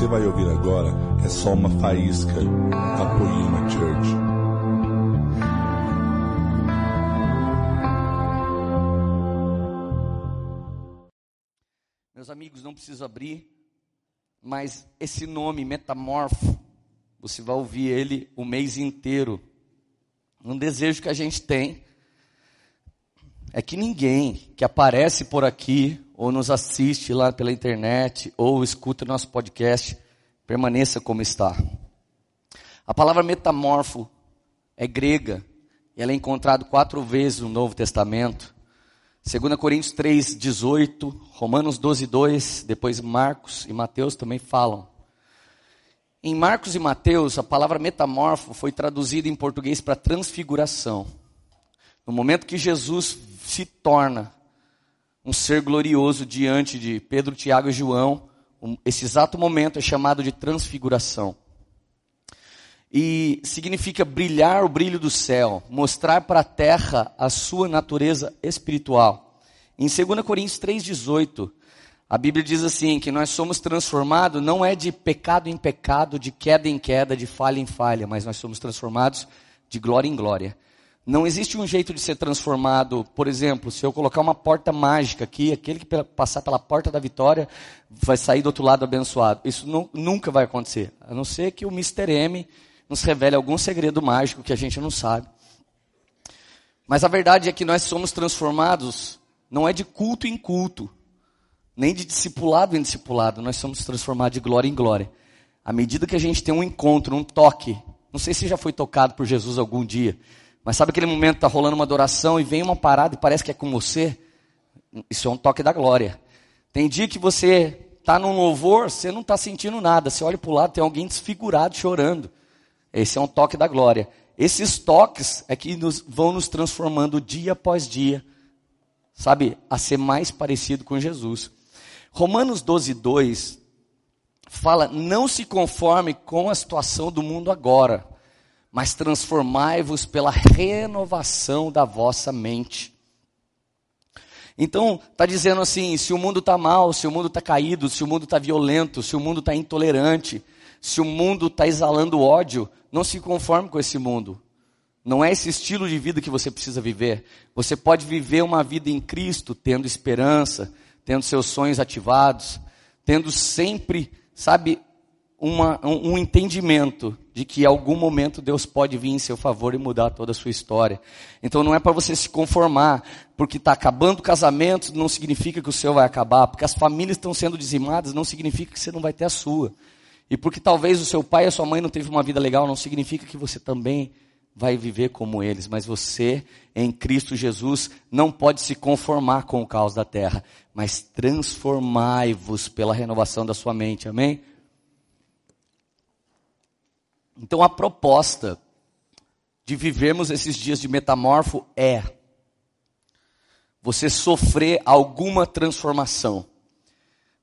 você vai ouvir agora é só uma faísca da Poema Church. Meus amigos, não preciso abrir, mas esse nome, metamorfo, você vai ouvir ele o mês inteiro. Um desejo que a gente tem é que ninguém que aparece por aqui, ou nos assiste lá pela internet, ou escuta nosso podcast, permaneça como está. A palavra metamorfo é grega, e ela é encontrada quatro vezes no Novo Testamento. 2 Coríntios 3, 18, Romanos 12, 2, depois Marcos e Mateus também falam. Em Marcos e Mateus, a palavra metamorfo foi traduzida em português para transfiguração. No momento que Jesus se torna um ser glorioso diante de Pedro, Tiago e João, esse exato momento é chamado de transfiguração. E significa brilhar o brilho do céu, mostrar para a terra a sua natureza espiritual. Em 2 Coríntios 3,18, a Bíblia diz assim: que nós somos transformados não é de pecado em pecado, de queda em queda, de falha em falha, mas nós somos transformados de glória em glória. Não existe um jeito de ser transformado, por exemplo, se eu colocar uma porta mágica aqui, aquele que passar pela porta da vitória vai sair do outro lado abençoado. Isso não, nunca vai acontecer, a não ser que o Mr. M nos revele algum segredo mágico que a gente não sabe. Mas a verdade é que nós somos transformados, não é de culto em culto, nem de discipulado em discipulado, nós somos transformados de glória em glória. À medida que a gente tem um encontro, um toque, não sei se já foi tocado por Jesus algum dia, mas sabe aquele momento está rolando uma adoração e vem uma parada e parece que é com você? Isso é um toque da glória. Tem dia que você está num louvor, você não está sentindo nada. Você olha para o lado, tem alguém desfigurado, chorando. Esse é um toque da glória. Esses toques é que nos, vão nos transformando dia após dia, sabe, a ser mais parecido com Jesus. Romanos 12, 2 fala: não se conforme com a situação do mundo agora mas transformai-vos pela renovação da vossa mente. Então, está dizendo assim: se o mundo está mal, se o mundo está caído, se o mundo está violento, se o mundo está intolerante, se o mundo está exalando ódio, não se conforme com esse mundo. Não é esse estilo de vida que você precisa viver. Você pode viver uma vida em Cristo, tendo esperança, tendo seus sonhos ativados, tendo sempre, sabe, uma, um, um entendimento de que em algum momento Deus pode vir em seu favor e mudar toda a sua história. Então não é para você se conformar, porque está acabando o casamento, não significa que o seu vai acabar, porque as famílias estão sendo dizimadas, não significa que você não vai ter a sua. E porque talvez o seu pai e a sua mãe não teve uma vida legal, não significa que você também vai viver como eles, mas você, em Cristo Jesus, não pode se conformar com o caos da terra, mas transformai-vos pela renovação da sua mente, amém? Então a proposta de vivermos esses dias de metamorfo é você sofrer alguma transformação,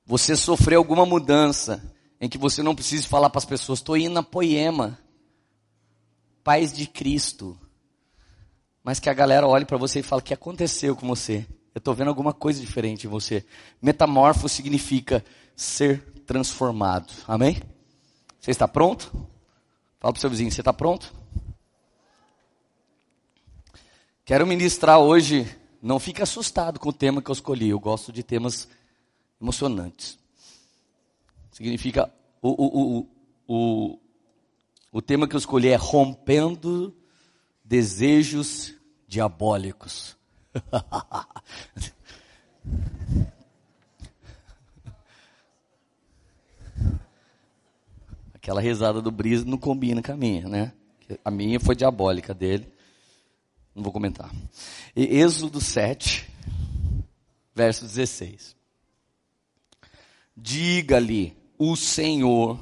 você sofrer alguma mudança, em que você não precise falar para as pessoas, estou indo na poema, paz de Cristo, mas que a galera olhe para você e fale, o que aconteceu com você? Eu estou vendo alguma coisa diferente em você. Metamorfo significa ser transformado. Amém? Você está pronto? Fala para o seu vizinho, você está pronto? Quero ministrar hoje, não fique assustado com o tema que eu escolhi, eu gosto de temas emocionantes. Significa, o, o, o, o, o tema que eu escolhi é rompendo desejos diabólicos. Aquela risada do Brisa não combina com a minha, né? A minha foi diabólica dele. Não vou comentar. E Êxodo 7, verso 16. Diga-lhe, o Senhor,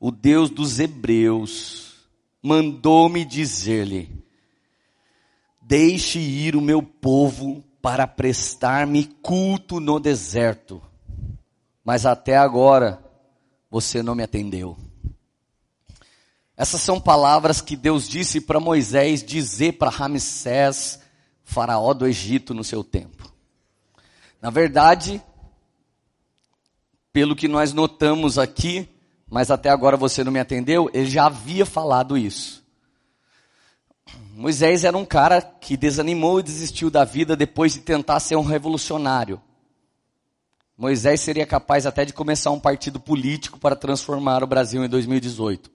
o Deus dos Hebreus, mandou-me dizer-lhe: Deixe ir o meu povo para prestar-me culto no deserto. Mas até agora você não me atendeu. Essas são palavras que Deus disse para Moisés dizer para Ramsés, faraó do Egito, no seu tempo. Na verdade, pelo que nós notamos aqui, mas até agora você não me atendeu, ele já havia falado isso. Moisés era um cara que desanimou e desistiu da vida depois de tentar ser um revolucionário. Moisés seria capaz até de começar um partido político para transformar o Brasil em 2018.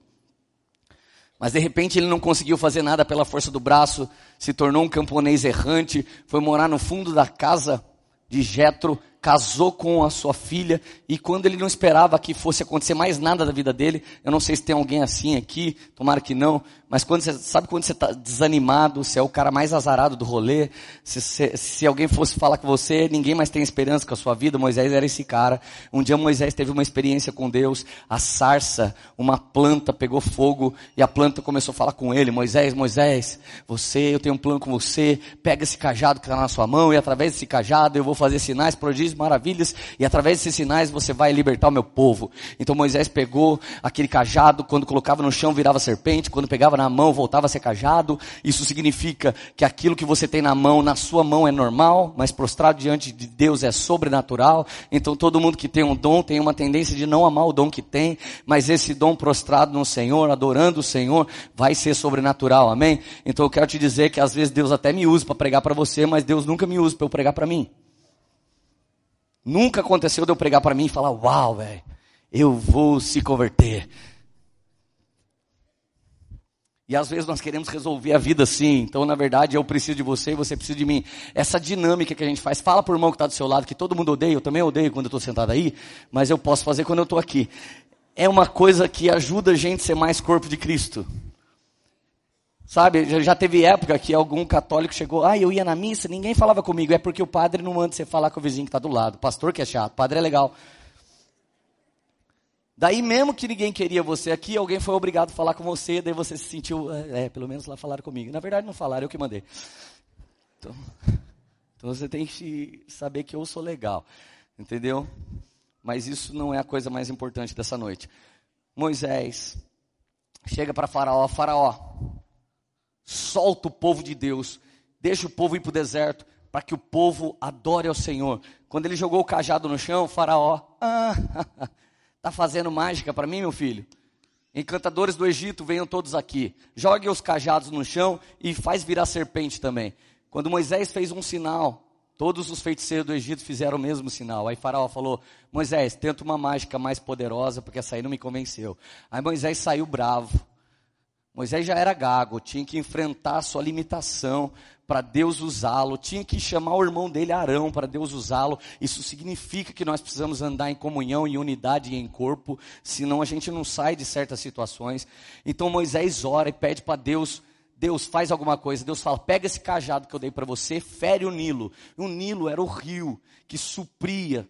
Mas de repente ele não conseguiu fazer nada pela força do braço, se tornou um camponês errante, foi morar no fundo da casa de Jetro, casou com a sua filha e quando ele não esperava que fosse acontecer mais nada da vida dele, eu não sei se tem alguém assim aqui, tomara que não, mas quando você, sabe quando você está desanimado, você é o cara mais azarado do rolê, se, se, se, alguém fosse falar com você, ninguém mais tem esperança com a sua vida, Moisés era esse cara. Um dia Moisés teve uma experiência com Deus, a sarça, uma planta pegou fogo e a planta começou a falar com ele, Moisés, Moisés, você, eu tenho um plano com você, pega esse cajado que está na sua mão e através desse cajado eu vou fazer sinais, prodígios, maravilhas e através desses sinais você vai libertar o meu povo. Então Moisés pegou aquele cajado, quando colocava no chão virava serpente, quando pegava na mão voltava a ser cajado. Isso significa que aquilo que você tem na mão, na sua mão é normal, mas prostrado diante de Deus é sobrenatural. Então todo mundo que tem um dom tem uma tendência de não amar o dom que tem, mas esse dom prostrado no Senhor, adorando o Senhor, vai ser sobrenatural. Amém? Então eu quero te dizer que às vezes Deus até me usa para pregar para você, mas Deus nunca me usa para eu pregar para mim. Nunca aconteceu de eu pregar para mim e falar, uau, velho, eu vou se converter. E às vezes nós queremos resolver a vida assim. Então, na verdade, eu preciso de você e você precisa de mim. Essa dinâmica que a gente faz. Fala por irmão que está do seu lado, que todo mundo odeia. Eu também odeio quando eu estou sentado aí. Mas eu posso fazer quando eu estou aqui. É uma coisa que ajuda a gente a ser mais corpo de Cristo. Sabe, já teve época que algum católico chegou, ah, eu ia na missa, ninguém falava comigo. É porque o padre não manda você falar com o vizinho que está do lado. O pastor que é chato, o padre é legal. Daí mesmo que ninguém queria você aqui, alguém foi obrigado a falar com você, daí você se sentiu, é, é pelo menos lá falaram comigo. Na verdade não falaram, eu que mandei. Então, então você tem que saber que eu sou legal, entendeu? Mas isso não é a coisa mais importante dessa noite. Moisés chega para Faraó, Faraó, solta o povo de Deus, deixa o povo ir para o deserto, para que o povo adore ao Senhor. Quando ele jogou o cajado no chão, Faraó, ah, Está fazendo mágica para mim, meu filho? Encantadores do Egito, venham todos aqui. Jogue os cajados no chão e faz virar serpente também. Quando Moisés fez um sinal, todos os feiticeiros do Egito fizeram o mesmo sinal. Aí Faraó falou: Moisés, tenta uma mágica mais poderosa, porque essa aí não me convenceu. Aí Moisés saiu bravo. Moisés já era gago, tinha que enfrentar a sua limitação, para Deus usá-lo, tinha que chamar o irmão dele Arão para Deus usá-lo. Isso significa que nós precisamos andar em comunhão, em unidade e em corpo, senão a gente não sai de certas situações. Então Moisés ora e pede para Deus Deus faz alguma coisa, Deus fala: pega esse cajado que eu dei para você, fere o Nilo. O Nilo era o rio que supria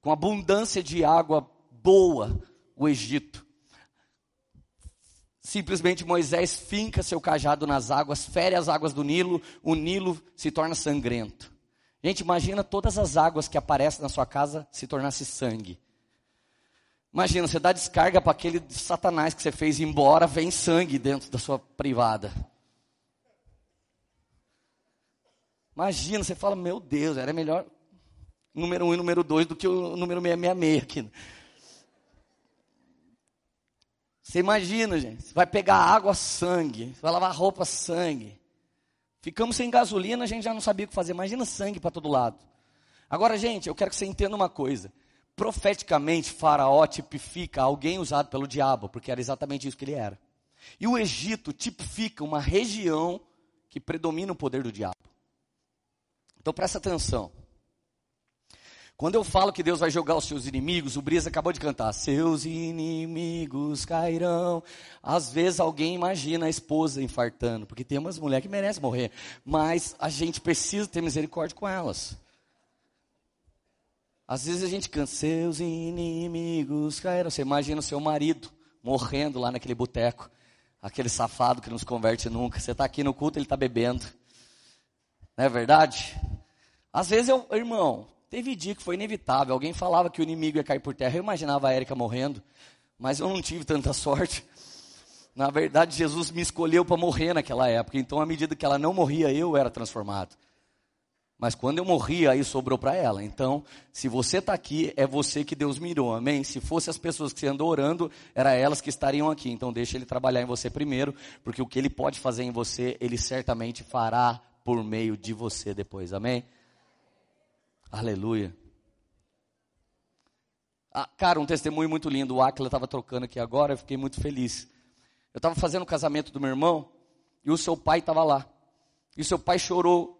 com abundância de água boa o Egito. Simplesmente Moisés finca seu cajado nas águas, fere as águas do Nilo, o Nilo se torna sangrento. Gente, imagina todas as águas que aparecem na sua casa se tornasse sangue. Imagina, você dá descarga para aquele satanás que você fez ir embora, vem sangue dentro da sua privada. Imagina, você fala, meu Deus, era melhor número um e número dois do que o número 666 aqui. Você imagina, gente, você vai pegar água, sangue, vai lavar roupa, sangue. Ficamos sem gasolina, a gente já não sabia o que fazer. Imagina sangue para todo lado. Agora, gente, eu quero que você entenda uma coisa. Profeticamente, Faraó tipifica alguém usado pelo diabo, porque era exatamente isso que ele era. E o Egito tipifica uma região que predomina o poder do diabo. Então presta atenção. Quando eu falo que Deus vai jogar os seus inimigos, o Brisa acabou de cantar, seus inimigos cairão. Às vezes alguém imagina a esposa infartando, porque tem umas mulheres que merecem morrer, mas a gente precisa ter misericórdia com elas. Às vezes a gente canta, seus inimigos cairão. Você imagina o seu marido morrendo lá naquele boteco, aquele safado que não se converte nunca. Você está aqui no culto, ele está bebendo. Não é verdade? Às vezes eu, irmão, Teve dia que foi inevitável. Alguém falava que o inimigo ia cair por terra. Eu imaginava a Érica morrendo, mas eu não tive tanta sorte. Na verdade, Jesus me escolheu para morrer naquela época. Então, à medida que ela não morria, eu era transformado. Mas quando eu morri, aí sobrou para ela. Então, se você está aqui, é você que Deus mirou, amém? Se fosse as pessoas que você andou orando, era elas que estariam aqui. Então, deixa Ele trabalhar em você primeiro, porque o que Ele pode fazer em você, Ele certamente fará por meio de você depois, amém? Aleluia. Ah, cara, um testemunho muito lindo. O Aquila estava trocando aqui agora, eu fiquei muito feliz. Eu estava fazendo o casamento do meu irmão e o seu pai estava lá. E o seu pai chorou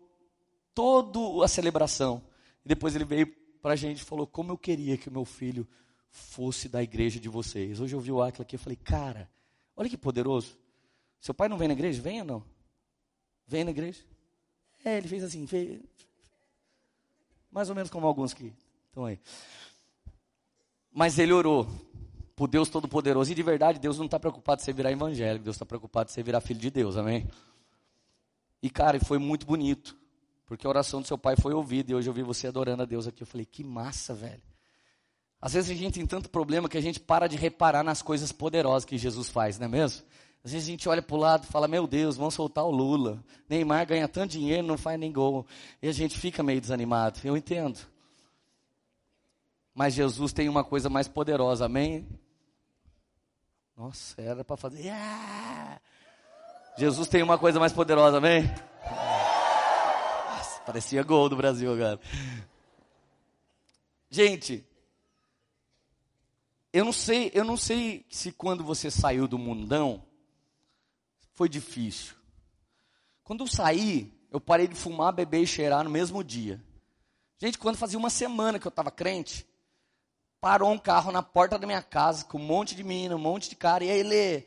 toda a celebração. E depois ele veio para a gente e falou: Como eu queria que o meu filho fosse da igreja de vocês. Hoje eu vi o Aquila aqui e falei: Cara, olha que poderoso. Seu pai não vem na igreja? Vem ou não? Vem na igreja? É, ele fez assim, fez, mais ou menos como alguns que estão aí. Mas ele orou por Deus Todo-Poderoso. E de verdade, Deus não está preocupado em você virar evangélico, Deus está preocupado em você virar filho de Deus, amém? E cara, foi muito bonito. Porque a oração do seu pai foi ouvida e hoje eu vi você adorando a Deus aqui. Eu falei, que massa, velho. Às vezes a gente tem tanto problema que a gente para de reparar nas coisas poderosas que Jesus faz, não é mesmo? Às vezes a gente olha para o lado e fala, meu Deus, vamos soltar o Lula. Neymar ganha tanto dinheiro, não faz nem gol. E a gente fica meio desanimado. Eu entendo. Mas Jesus tem uma coisa mais poderosa, amém? Nossa, era para fazer. Yeah! Jesus tem uma coisa mais poderosa, amém? Nossa, parecia gol do Brasil agora. Gente, eu não sei, eu não sei se quando você saiu do mundão foi difícil. Quando eu saí, eu parei de fumar, beber e cheirar no mesmo dia. Gente, quando fazia uma semana que eu estava crente, parou um carro na porta da minha casa com um monte de menina, um monte de cara. E aí, Lê,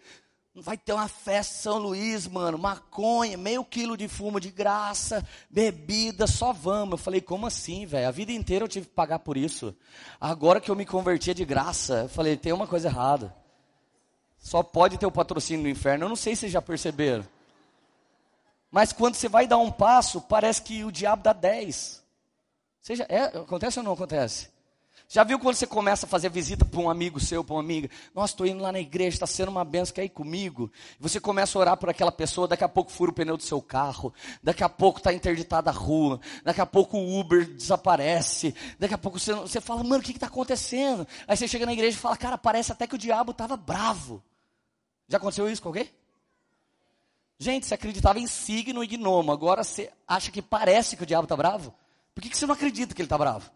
vai ter uma festa em São Luís, mano, maconha, meio quilo de fumo de graça, bebida, só vamos. Eu falei, como assim, velho? A vida inteira eu tive que pagar por isso. Agora que eu me converti é de graça. Eu falei, tem uma coisa errada. Só pode ter o patrocínio do inferno. Eu não sei se vocês já perceberam. Mas quando você vai dar um passo, parece que o diabo dá dez. Seja, é, acontece ou não acontece? Já viu quando você começa a fazer visita para um amigo seu, para uma amiga? Nossa, estou indo lá na igreja, está sendo uma benção, quer ir comigo? Você começa a orar por aquela pessoa, daqui a pouco fura o pneu do seu carro, daqui a pouco está interditada a rua, daqui a pouco o Uber desaparece, daqui a pouco você, você fala, mano, o que está acontecendo? Aí você chega na igreja e fala, cara, parece até que o diabo estava bravo. Já aconteceu isso com alguém? Gente, você acreditava em signo e gnomo, agora você acha que parece que o diabo está bravo? Por que, que você não acredita que ele está bravo?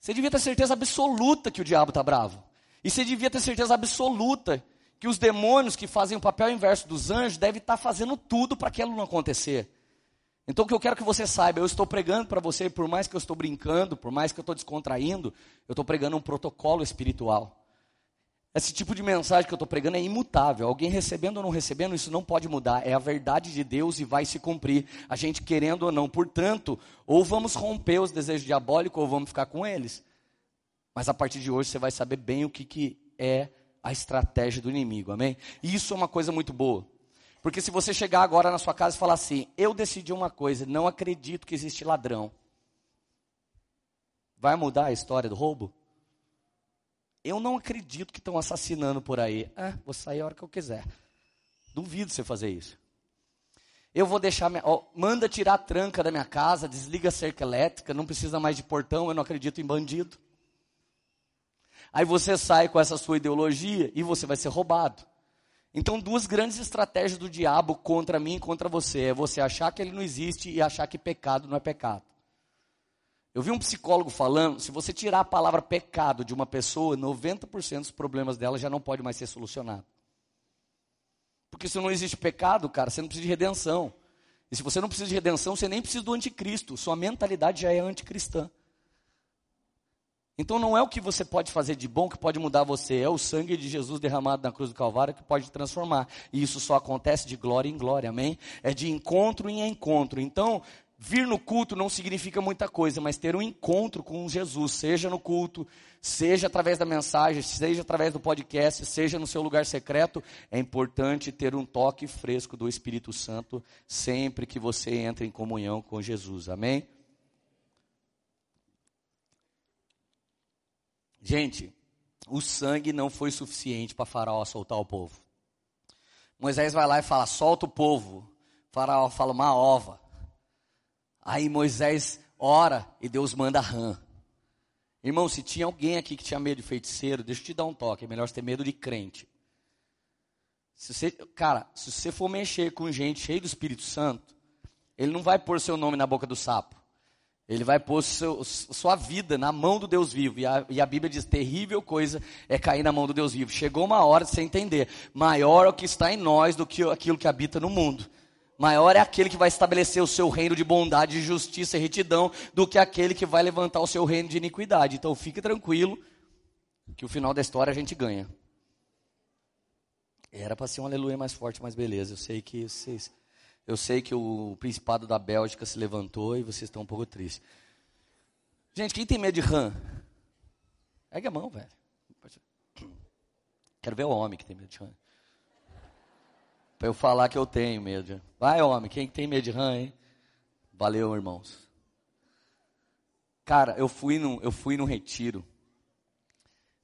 Você devia ter certeza absoluta que o diabo está bravo. E você devia ter certeza absoluta que os demônios que fazem o papel inverso dos anjos devem estar tá fazendo tudo para aquilo não acontecer. Então o que eu quero que você saiba, eu estou pregando para você, por mais que eu estou brincando, por mais que eu estou descontraindo, eu estou pregando um protocolo espiritual. Esse tipo de mensagem que eu estou pregando é imutável. Alguém recebendo ou não recebendo, isso não pode mudar. É a verdade de Deus e vai se cumprir. A gente querendo ou não. Portanto, ou vamos romper os desejos diabólicos ou vamos ficar com eles. Mas a partir de hoje você vai saber bem o que, que é a estratégia do inimigo. Amém? E isso é uma coisa muito boa. Porque se você chegar agora na sua casa e falar assim: Eu decidi uma coisa, não acredito que existe ladrão. Vai mudar a história do roubo? Eu não acredito que estão assassinando por aí. Ah, vou sair a hora que eu quiser. Duvido você fazer isso. Eu vou deixar, minha, ó, manda tirar a tranca da minha casa, desliga a cerca elétrica, não precisa mais de portão, eu não acredito em bandido. Aí você sai com essa sua ideologia e você vai ser roubado. Então, duas grandes estratégias do diabo contra mim e contra você é você achar que ele não existe e achar que pecado não é pecado. Eu vi um psicólogo falando, se você tirar a palavra pecado de uma pessoa, 90% dos problemas dela já não pode mais ser solucionado. Porque se não existe pecado, cara, você não precisa de redenção. E se você não precisa de redenção, você nem precisa do anticristo. Sua mentalidade já é anticristã. Então não é o que você pode fazer de bom que pode mudar você, é o sangue de Jesus derramado na cruz do Calvário que pode transformar. E isso só acontece de glória em glória, amém? É de encontro em encontro. Então, vir no culto não significa muita coisa, mas ter um encontro com Jesus, seja no culto, seja através da mensagem, seja através do podcast, seja no seu lugar secreto, é importante ter um toque fresco do Espírito Santo sempre que você entra em comunhão com Jesus. Amém? Gente, o sangue não foi suficiente para Faraó soltar o povo. Moisés vai lá e fala: solta o povo. Faraó fala uma ova. Aí Moisés ora e Deus manda rã. Irmão, se tinha alguém aqui que tinha medo de feiticeiro, deixa eu te dar um toque, é melhor você ter medo de crente. Se você, cara, se você for mexer com gente cheia do Espírito Santo, ele não vai pôr seu nome na boca do sapo. Ele vai pôr seu, sua vida na mão do Deus vivo. E a, e a, Bíblia diz: terrível coisa é cair na mão do Deus vivo. Chegou uma hora de você entender: maior é o que está em nós do que aquilo que habita no mundo. Maior é aquele que vai estabelecer o seu reino de bondade, justiça e retidão do que aquele que vai levantar o seu reino de iniquidade. Então fique tranquilo que o final da história a gente ganha. Era para ser um aleluia mais forte, mas beleza. Eu sei que vocês, eu sei que o principado da Bélgica se levantou e vocês estão um pouco tristes. Gente, quem tem medo de rã? Pega a mão, velho. Quero ver o homem que tem medo de rã. Para eu falar que eu tenho medo. Vai, homem, quem tem medo de rã, hein? Valeu, irmãos. Cara, eu fui no, eu fui no retiro.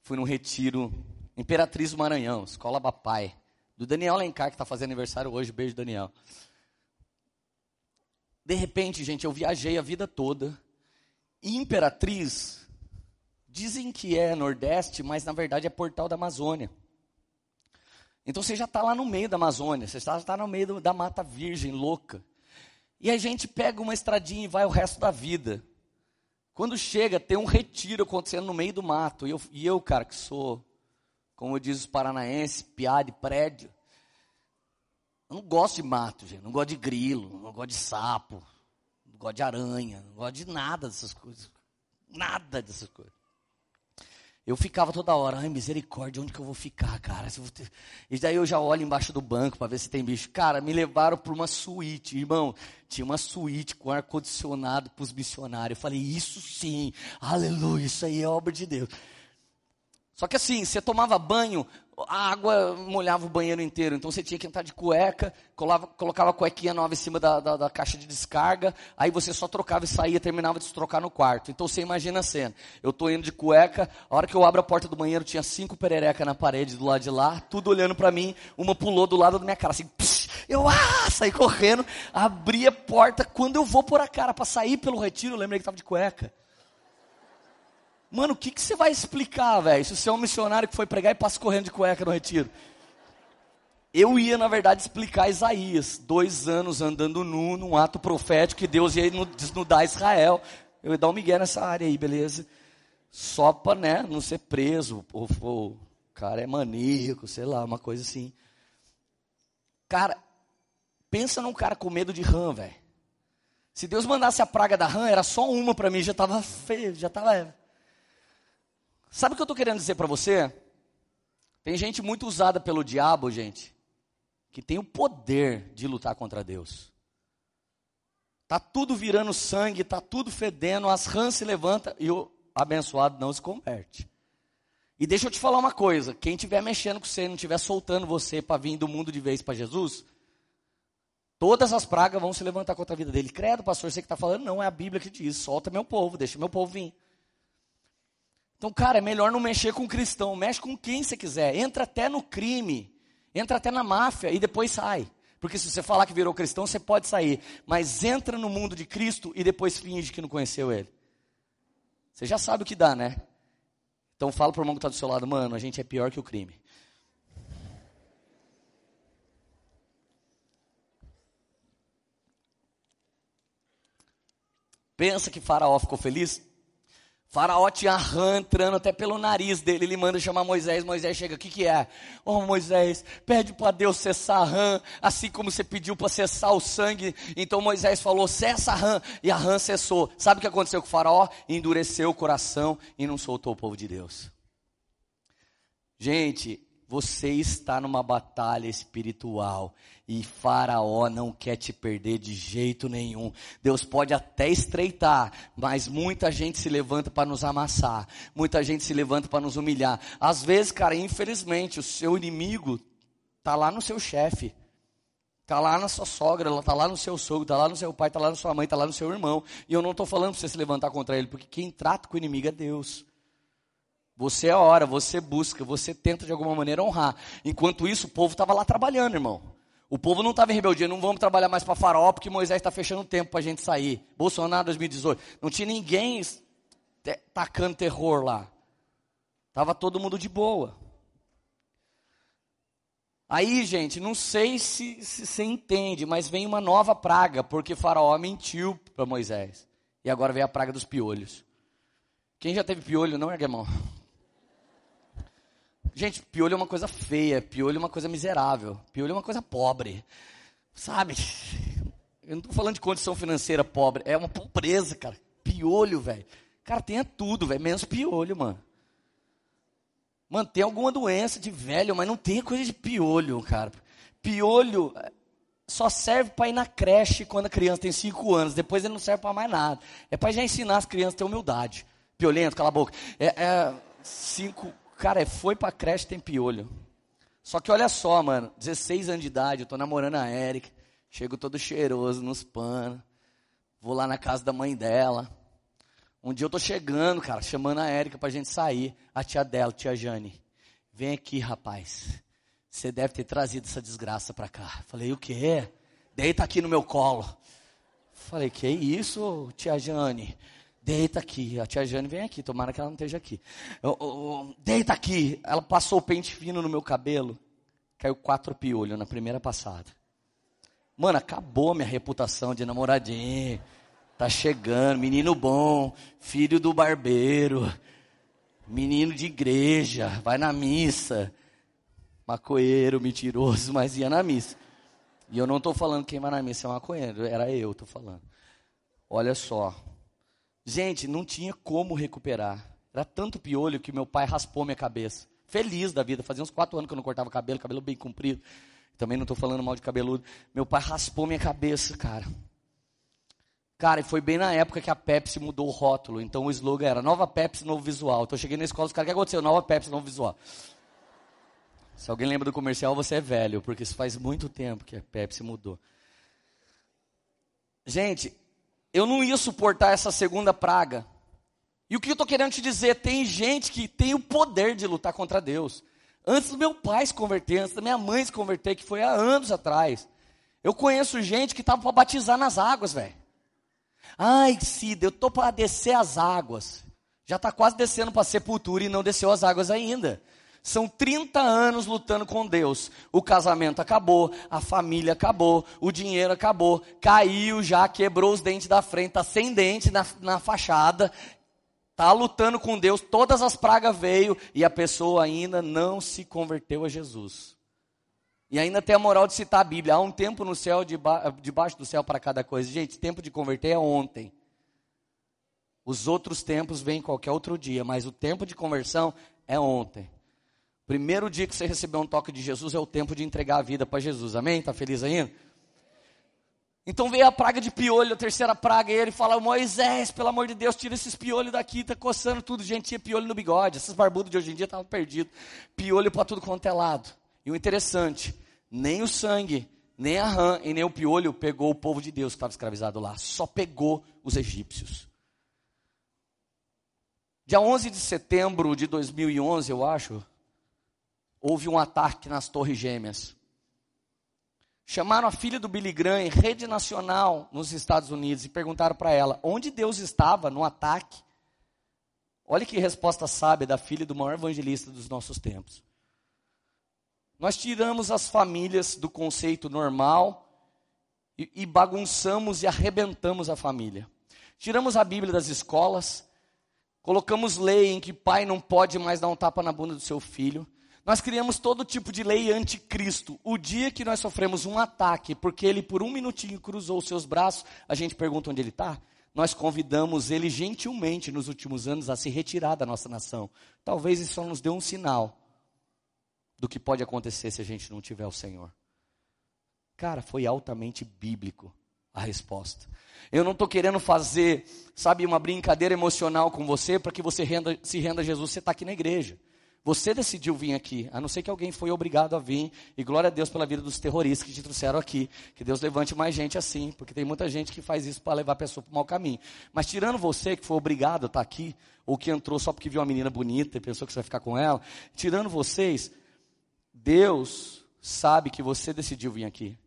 Fui no retiro Imperatriz do Maranhão, Escola Bapai. Do Daniel Lencar, que está fazendo aniversário hoje. Beijo, Daniel. De repente, gente, eu viajei a vida toda. E Imperatriz, dizem que é Nordeste, mas na verdade é Portal da Amazônia. Então você já está lá no meio da Amazônia, você já está no meio da Mata Virgem, louca. E a gente pega uma estradinha e vai o resto da vida. Quando chega, tem um retiro acontecendo no meio do mato. E eu, e eu cara, que sou, como diz os paranaenses, piada de prédio. Eu não gosto de mato, gente. Não gosto de grilo, não gosto de sapo, não gosto de aranha, não gosto de nada dessas coisas. Nada dessas coisas. Eu ficava toda hora, ai misericórdia, onde que eu vou ficar, cara? E daí eu já olho embaixo do banco para ver se tem bicho. Cara, me levaram para uma suíte, irmão. Tinha uma suíte com ar-condicionado para os missionários. Eu falei, isso sim, aleluia, isso aí é obra de Deus. Só que assim, você tomava banho, a água molhava o banheiro inteiro, então você tinha que entrar de cueca, colava, colocava a cuequinha nova em cima da, da, da, caixa de descarga, aí você só trocava e saía, terminava de se trocar no quarto. Então você imagina a cena, eu estou indo de cueca, a hora que eu abro a porta do banheiro tinha cinco pererecas na parede do lado de lá, tudo olhando para mim, uma pulou do lado da minha cara, assim, psh, eu ah, saí correndo, abri a porta, quando eu vou pôr a cara para sair pelo retiro, eu lembrei que estava de cueca. Mano, o que, que você vai explicar, velho? Se você é um missionário que foi pregar e passa correndo de cueca no retiro. Eu ia, na verdade, explicar Isaías. Dois anos andando nu, num ato profético, que Deus ia desnudar Israel. Eu ia dar um migué nessa área aí, beleza? Só para, né, não ser preso. Ou, o cara é maníaco, sei lá, uma coisa assim. Cara, pensa num cara com medo de rã, velho. Se Deus mandasse a praga da rã, era só uma para mim, já estava feio, já estava Sabe o que eu estou querendo dizer para você? Tem gente muito usada pelo diabo, gente, que tem o poder de lutar contra Deus. Tá tudo virando sangue, tá tudo fedendo, as rãs se levanta e o abençoado não se converte. E deixa eu te falar uma coisa, quem estiver mexendo com você, não estiver soltando você para vir do mundo de vez para Jesus, todas as pragas vão se levantar contra a vida dele. Credo, pastor, você que está falando, não é a Bíblia que diz, solta meu povo, deixa meu povo vir. Então, cara, é melhor não mexer com cristão, mexe com quem você quiser. Entra até no crime, entra até na máfia e depois sai. Porque se você falar que virou cristão, você pode sair. Mas entra no mundo de Cristo e depois finge que não conheceu Ele. Você já sabe o que dá, né? Então fala para o irmão que está do seu lado, mano, a gente é pior que o crime. Pensa que Faraó ficou feliz? Faraó tinha rã entrando até pelo nariz dele. Ele manda chamar Moisés. Moisés chega, o que, que é? Oh, Moisés, pede para Deus cessar a rã, assim como você pediu para cessar o sangue. Então Moisés falou: cessa a rã. E a rã cessou. Sabe o que aconteceu com o Faraó? Endureceu o coração e não soltou o povo de Deus. Gente, você está numa batalha espiritual e Faraó não quer te perder de jeito nenhum. Deus pode até estreitar, mas muita gente se levanta para nos amassar, muita gente se levanta para nos humilhar. Às vezes, cara, infelizmente, o seu inimigo tá lá no seu chefe. Está lá na sua sogra, está lá no seu sogro, está lá no seu pai, está lá na sua mãe, está lá no seu irmão. E eu não estou falando para você se levantar contra ele, porque quem trata com o inimigo é Deus. Você é ora, você busca, você tenta de alguma maneira honrar. Enquanto isso, o povo estava lá trabalhando, irmão. O povo não estava em rebeldia, não vamos trabalhar mais para faraó porque Moisés está fechando o tempo para a gente sair. Bolsonaro 2018. Não tinha ninguém tacando terror lá. Tava todo mundo de boa. Aí, gente, não sei se você entende, mas vem uma nova praga, porque Faraó mentiu para Moisés. E agora vem a praga dos piolhos. Quem já teve piolho, não, ergue a. Gente, piolho é uma coisa feia, piolho é uma coisa miserável, piolho é uma coisa pobre. Sabe? Eu não estou falando de condição financeira pobre, é uma pobreza, cara. Piolho, velho. Cara, tenha tudo, velho, menos piolho, mano. Mano, tem alguma doença de velho, mas não tem coisa de piolho, cara. Piolho eh, só serve para ir na creche quando a criança tem 5 anos. Depois ele não serve para mais nada. É para já ensinar as crianças a ter humildade. Piolento, cala a boca. É, é cinco, cara, é, foi para creche tem piolho. Só que olha só, mano, 16 anos de idade, eu tô namorando a Erika, chego todo cheiroso nos panos, vou lá na casa da mãe dela. Um dia eu tô chegando, cara, chamando a Érica pra gente sair. A tia dela, tia Jane. Vem aqui, rapaz. Você deve ter trazido essa desgraça pra cá. Falei, o quê? Deita aqui no meu colo. Falei, que isso, tia Jane? Deita aqui. A tia Jane vem aqui, tomara que ela não esteja aqui. Eu, eu, deita aqui. Ela passou o pente fino no meu cabelo. Caiu quatro piolhos na primeira passada. Mano, acabou minha reputação de namoradinho. Tá chegando, menino bom, filho do barbeiro, menino de igreja, vai na missa. Macoeiro, mentiroso, mas ia na missa. E eu não estou falando quem vai na missa é maconheiro, era eu, estou falando. Olha só. Gente, não tinha como recuperar. Era tanto piolho que meu pai raspou minha cabeça. Feliz da vida, fazia uns quatro anos que eu não cortava cabelo, cabelo bem comprido. Também não estou falando mal de cabeludo. Meu pai raspou minha cabeça, cara. Cara, e foi bem na época que a Pepsi mudou o rótulo. Então o slogan era Nova Pepsi, novo visual. Então eu cheguei na escola, os caras, o que aconteceu? Nova Pepsi, novo visual. Se alguém lembra do comercial, você é velho, porque isso faz muito tempo que a Pepsi mudou. Gente, eu não ia suportar essa segunda praga. E o que eu estou querendo te dizer? Tem gente que tem o poder de lutar contra Deus. Antes do meu pai se converter, antes da minha mãe se converter, que foi há anos atrás. Eu conheço gente que estava para batizar nas águas, velho. Ai, Cida, eu estou para descer as águas. Já está quase descendo para a sepultura e não desceu as águas ainda. São 30 anos lutando com Deus. O casamento acabou, a família acabou, o dinheiro acabou, caiu já, quebrou os dentes da frente, está sem dente na, na fachada, está lutando com Deus, todas as pragas veio e a pessoa ainda não se converteu a Jesus. E ainda tem a moral de citar a Bíblia. Há um tempo no céu, debaixo do céu para cada coisa. Gente, tempo de converter é ontem. Os outros tempos vêm qualquer outro dia, mas o tempo de conversão é ontem. Primeiro dia que você recebeu um toque de Jesus é o tempo de entregar a vida para Jesus. Amém? Está feliz ainda? Então veio a praga de piolho, a terceira praga, e ele fala: Moisés, pelo amor de Deus, tira esses piolhos daqui, tá coçando tudo. Gente, tinha piolho no bigode, esses barbudos de hoje em dia estavam perdidos. Piolho para tudo quanto é lado. E o interessante, nem o sangue, nem a rã e nem o piolho pegou o povo de Deus que estava escravizado lá. Só pegou os egípcios. Dia 11 de setembro de 2011, eu acho, houve um ataque nas Torres Gêmeas. Chamaram a filha do Billy Graham em rede nacional nos Estados Unidos e perguntaram para ela onde Deus estava no ataque. Olha que resposta sábia da filha do maior evangelista dos nossos tempos. Nós tiramos as famílias do conceito normal e, e bagunçamos e arrebentamos a família. Tiramos a Bíblia das escolas, colocamos lei em que pai não pode mais dar um tapa na bunda do seu filho. Nós criamos todo tipo de lei anticristo. O dia que nós sofremos um ataque, porque ele por um minutinho cruzou seus braços, a gente pergunta onde ele está. Nós convidamos ele gentilmente nos últimos anos a se retirar da nossa nação. Talvez isso só nos dê um sinal do que pode acontecer se a gente não tiver o Senhor. Cara, foi altamente bíblico a resposta. Eu não estou querendo fazer, sabe, uma brincadeira emocional com você para que você renda, se renda a Jesus. Você está aqui na igreja. Você decidiu vir aqui, a não ser que alguém foi obrigado a vir. E glória a Deus pela vida dos terroristas que te trouxeram aqui. Que Deus levante mais gente assim, porque tem muita gente que faz isso para levar a pessoa para o mau caminho. Mas tirando você que foi obrigado a estar tá aqui, ou que entrou só porque viu uma menina bonita e pensou que você vai ficar com ela, tirando vocês, Deus sabe que você decidiu vir aqui.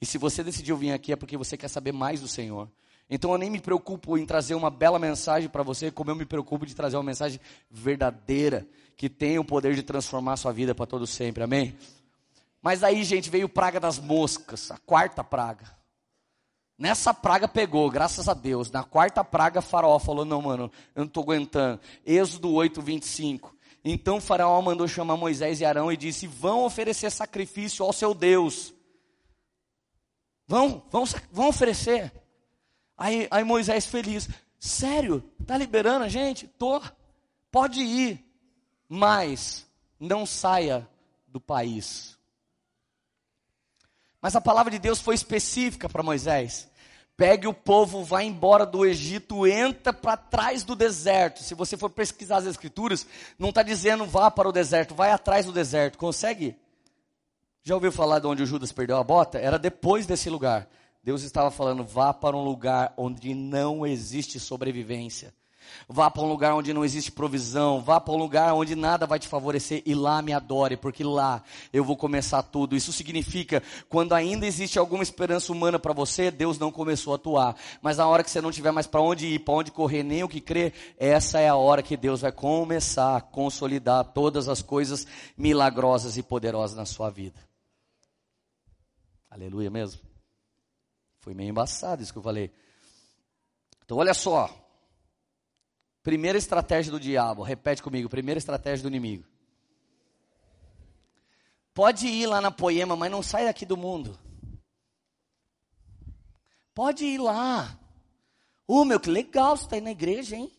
E se você decidiu vir aqui é porque você quer saber mais do Senhor. Então eu nem me preocupo em trazer uma bela mensagem para você, como eu me preocupo de trazer uma mensagem verdadeira, que tem o poder de transformar a sua vida para todo sempre. Amém? Mas aí, gente, veio praga das moscas, a quarta praga. Nessa praga pegou, graças a Deus. Na quarta praga, Faraó falou: Não, mano, eu não estou aguentando. Êxodo 8, 25. Então Faraó mandou chamar Moisés e Arão e disse: Vão oferecer sacrifício ao seu Deus. Vão, vão, vão oferecer. Aí, aí Moisés feliz: Sério? Tá liberando a gente? Tô. Pode ir. Mas não saia do país. Mas a palavra de Deus foi específica para Moisés. Pegue o povo, vá embora do Egito, entra para trás do deserto. Se você for pesquisar as escrituras, não está dizendo vá para o deserto, vai atrás do deserto. Consegue? Já ouviu falar de onde o Judas perdeu a bota? Era depois desse lugar. Deus estava falando, vá para um lugar onde não existe sobrevivência. Vá para um lugar onde não existe provisão. Vá para um lugar onde nada vai te favorecer e lá me adore, porque lá eu vou começar tudo. Isso significa, quando ainda existe alguma esperança humana para você, Deus não começou a atuar. Mas na hora que você não tiver mais para onde ir, para onde correr, nem o que crer, essa é a hora que Deus vai começar a consolidar todas as coisas milagrosas e poderosas na sua vida. Aleluia mesmo. Foi meio embaçado isso que eu falei. Então olha só, Primeira estratégia do diabo, repete comigo, primeira estratégia do inimigo. Pode ir lá na poema, mas não sai daqui do mundo. Pode ir lá. Ô, meu, que legal você está aí na igreja, hein?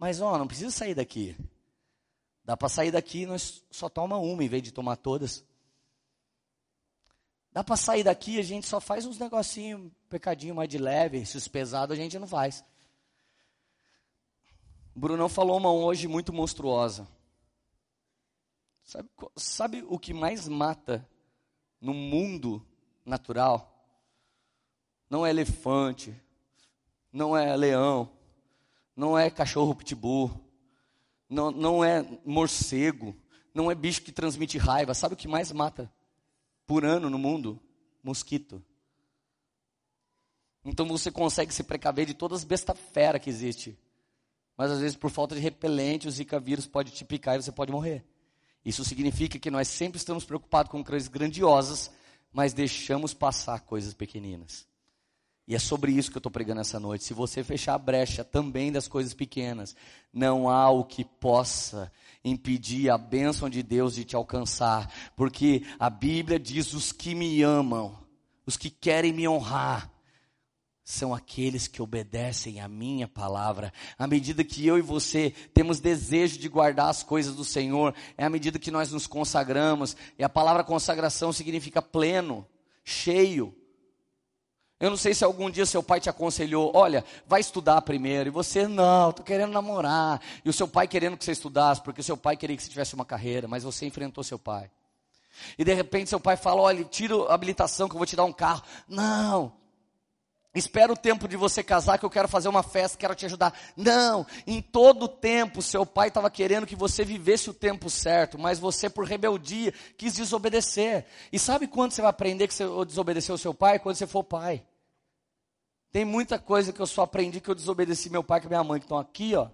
Mas, ó, não precisa sair daqui. Dá para sair daqui, nós só toma uma em vez de tomar todas. Dá para sair daqui, a gente só faz uns negocinhos, pecadinho mais de leve, esses pesados a gente não faz. O Brunão falou uma hoje muito monstruosa. Sabe, sabe o que mais mata no mundo natural? Não é elefante, não é leão, não é cachorro pitbull, não, não é morcego, não é bicho que transmite raiva. Sabe o que mais mata por ano no mundo? Mosquito. Então você consegue se precaver de todas as besta fera que existe. Mas às vezes por falta de repelente, o zika vírus pode te picar e você pode morrer. Isso significa que nós sempre estamos preocupados com coisas grandiosas, mas deixamos passar coisas pequeninas. E é sobre isso que eu estou pregando essa noite. Se você fechar a brecha também das coisas pequenas, não há o que possa impedir a bênção de Deus de te alcançar. Porque a Bíblia diz: os que me amam, os que querem me honrar, são aqueles que obedecem à minha palavra. À medida que eu e você temos desejo de guardar as coisas do Senhor, é à medida que nós nos consagramos, e a palavra consagração significa pleno, cheio. Eu não sei se algum dia seu pai te aconselhou, olha, vai estudar primeiro, e você, não, estou querendo namorar, e o seu pai querendo que você estudasse, porque o seu pai queria que você tivesse uma carreira, mas você enfrentou seu pai. E de repente seu pai fala, olha, tira a habilitação que eu vou te dar um carro. Não, Espera o tempo de você casar que eu quero fazer uma festa, quero te ajudar. Não, em todo tempo seu pai estava querendo que você vivesse o tempo certo, mas você por rebeldia quis desobedecer. E sabe quando você vai aprender que você desobedeceu o seu pai? Quando você for pai. Tem muita coisa que eu só aprendi que eu desobedeci meu pai e minha mãe, que estão aqui, ó,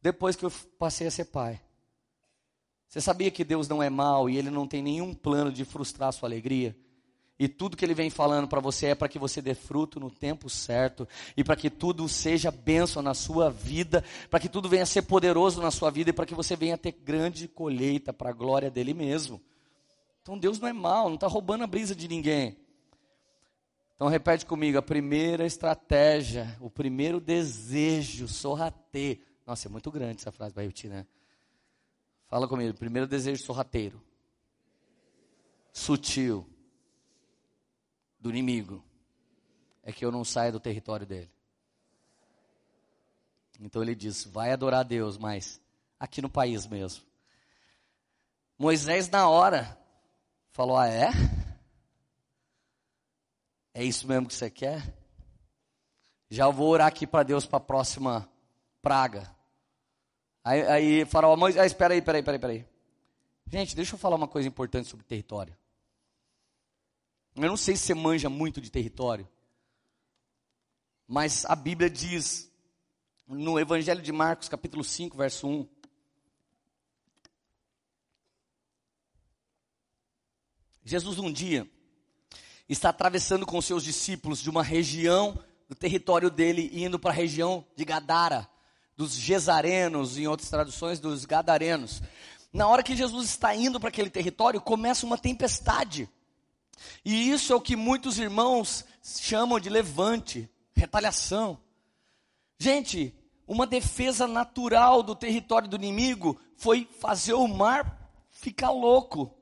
depois que eu passei a ser pai. Você sabia que Deus não é mau e Ele não tem nenhum plano de frustrar a sua alegria? E tudo que ele vem falando para você é para que você dê fruto no tempo certo e para que tudo seja bênção na sua vida, para que tudo venha a ser poderoso na sua vida e para que você venha a ter grande colheita para a glória dele mesmo. Então Deus não é mal, não está roubando a brisa de ninguém. Então repete comigo, a primeira estratégia, o primeiro desejo, sorrateiro. Nossa, é muito grande essa frase repetir, né? Fala comigo, primeiro desejo sorrateiro. Sutil do inimigo é que eu não saia do território dele. Então ele diz: vai adorar a Deus, mas aqui no país mesmo. Moisés, na hora, falou: ah, é? É isso mesmo que você quer? Já vou orar aqui para Deus para a próxima praga. Aí, aí faraó, Moisés, espera aí, espera aí, espera aí. Gente, deixa eu falar uma coisa importante sobre território. Eu não sei se você manja muito de território, mas a Bíblia diz no Evangelho de Marcos, capítulo 5, verso 1. Jesus um dia está atravessando com seus discípulos de uma região do território dele indo para a região de Gadara, dos Gesarenos, em outras traduções, dos Gadarenos. Na hora que Jesus está indo para aquele território, começa uma tempestade. E isso é o que muitos irmãos chamam de levante, retaliação. Gente, uma defesa natural do território do inimigo foi fazer o mar ficar louco.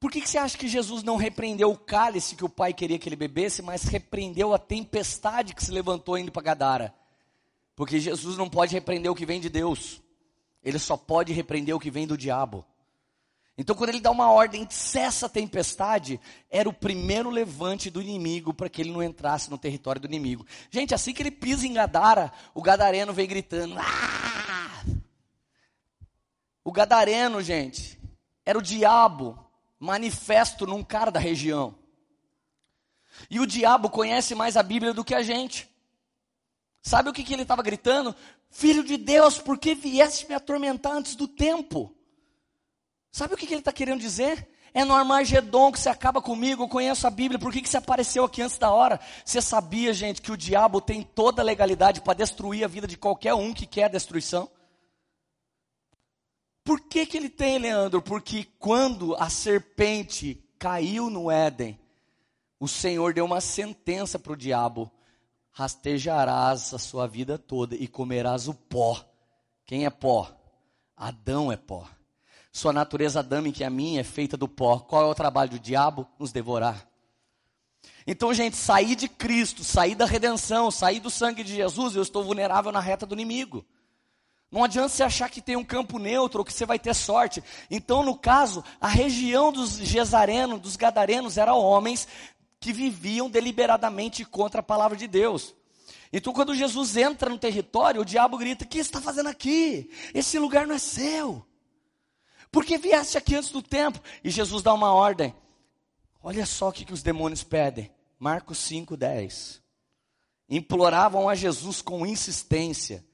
Por que, que você acha que Jesus não repreendeu o cálice que o pai queria que ele bebesse, mas repreendeu a tempestade que se levantou indo para Gadara? Porque Jesus não pode repreender o que vem de Deus, ele só pode repreender o que vem do diabo. Então, quando ele dá uma ordem, cessa a tempestade, era o primeiro levante do inimigo para que ele não entrasse no território do inimigo. Gente, assim que ele pisa em Gadara, o gadareno vem gritando. Ah! O gadareno, gente, era o diabo manifesto num cara da região. E o diabo conhece mais a Bíblia do que a gente. Sabe o que, que ele estava gritando? Filho de Deus, por que vieste me atormentar antes do tempo? Sabe o que, ele está querendo dizer? É no Armagedon que você acaba comigo, eu conheço a Bíblia, por que, que você apareceu aqui antes da hora? Você sabia, gente, que o diabo tem toda a legalidade para destruir a vida de qualquer um que quer a destruição? Por que, que ele tem, Leandro? Porque quando a serpente caiu no Éden, o Senhor deu uma sentença para o diabo: rastejarás a sua vida toda e comerás o pó. Quem é pó? Adão é pó. Sua natureza adâmica e a minha é feita do pó. Qual é o trabalho do diabo? Nos devorar. Então, gente, sair de Cristo, sair da redenção, sair do sangue de Jesus, eu estou vulnerável na reta do inimigo. Não adianta você achar que tem um campo neutro ou que você vai ter sorte. Então, no caso, a região dos Gesarenos, dos Gadarenos, eram homens que viviam deliberadamente contra a palavra de Deus. Então, quando Jesus entra no território, o diabo grita: O que está fazendo aqui? Esse lugar não é seu. Por que vieste aqui antes do tempo? E Jesus dá uma ordem. Olha só o que, que os demônios pedem. Marcos 5, 10. Imploravam a Jesus com insistência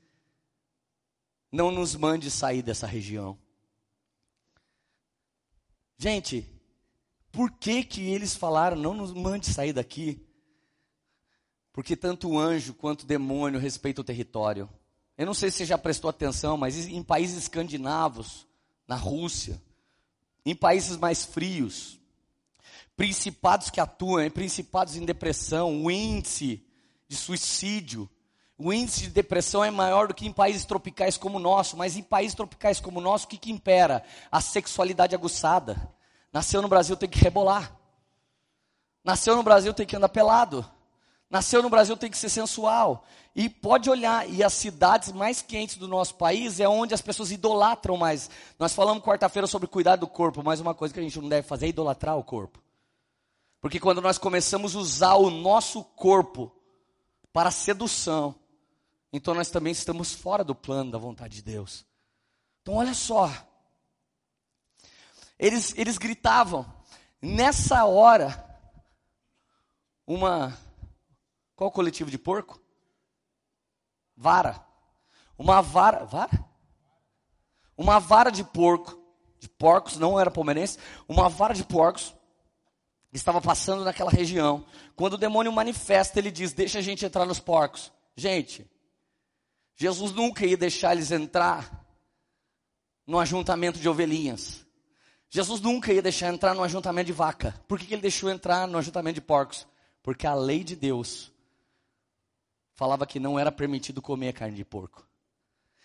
não nos mande sair dessa região. Gente, por que que eles falaram, não nos mande sair daqui? Porque tanto o anjo quanto o demônio respeitam o território. Eu não sei se você já prestou atenção, mas em países escandinavos, na Rússia, em países mais frios, principados que atuam, principados em depressão, o índice de suicídio o índice de depressão é maior do que em países tropicais como o nosso, mas em países tropicais como o nosso, o que, que impera? A sexualidade aguçada. Nasceu no Brasil tem que rebolar. Nasceu no Brasil tem que andar pelado. Nasceu no Brasil tem que ser sensual. E pode olhar, e as cidades mais quentes do nosso país é onde as pessoas idolatram mais. Nós falamos quarta-feira sobre cuidar do corpo, mas uma coisa que a gente não deve fazer é idolatrar o corpo. Porque quando nós começamos a usar o nosso corpo para sedução, então nós também estamos fora do plano da vontade de Deus. Então olha só. Eles, eles gritavam. Nessa hora, uma. Qual coletivo de porco? Vara. Uma vara. Vara? Uma vara de porco. De porcos, não era palmeirense. Uma vara de porcos estava passando naquela região. Quando o demônio manifesta, ele diz: Deixa a gente entrar nos porcos. Gente, Jesus nunca ia deixar eles entrar no ajuntamento de ovelhinhas. Jesus nunca ia deixar entrar no ajuntamento de vaca. Por que, que ele deixou entrar no ajuntamento de porcos? Porque a lei de Deus falava que não era permitido comer carne de porco.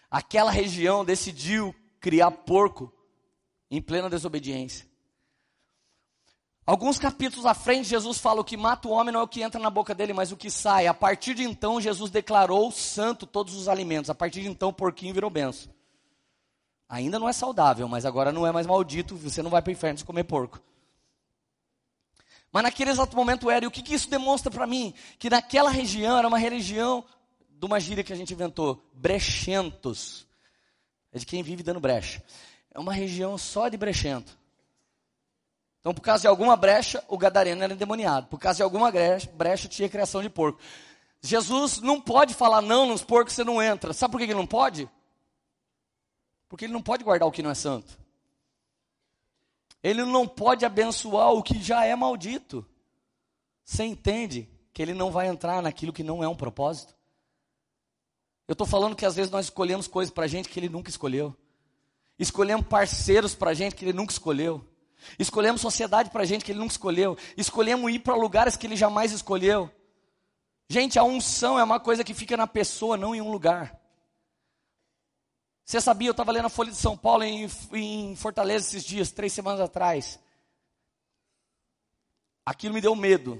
Aquela região decidiu criar porco em plena desobediência. Alguns capítulos à frente, Jesus fala: o que mata o homem não é o que entra na boca dele, mas o que sai. A partir de então, Jesus declarou santo todos os alimentos. A partir de então, o porquinho virou benção. Ainda não é saudável, mas agora não é mais maldito. Você não vai para o inferno se comer porco. Mas naquele exato momento era. E o que, que isso demonstra para mim? Que naquela região era uma religião de uma gíria que a gente inventou: brechentos. É de quem vive dando brecha. É uma região só de brechento. Então, por causa de alguma brecha, o gadareno era endemoniado. Por causa de alguma brecha, tinha criação de porco. Jesus não pode falar não nos porcos, você não entra. Sabe por que ele não pode? Porque ele não pode guardar o que não é santo. Ele não pode abençoar o que já é maldito. Você entende que ele não vai entrar naquilo que não é um propósito? Eu estou falando que às vezes nós escolhemos coisas para a gente que ele nunca escolheu. Escolhemos parceiros para a gente que ele nunca escolheu. Escolhemos sociedade para a gente que ele nunca escolheu. Escolhemos ir para lugares que ele jamais escolheu. Gente, a unção é uma coisa que fica na pessoa, não em um lugar. Você sabia, eu estava lendo a Folha de São Paulo em, em Fortaleza esses dias, três semanas atrás. Aquilo me deu medo.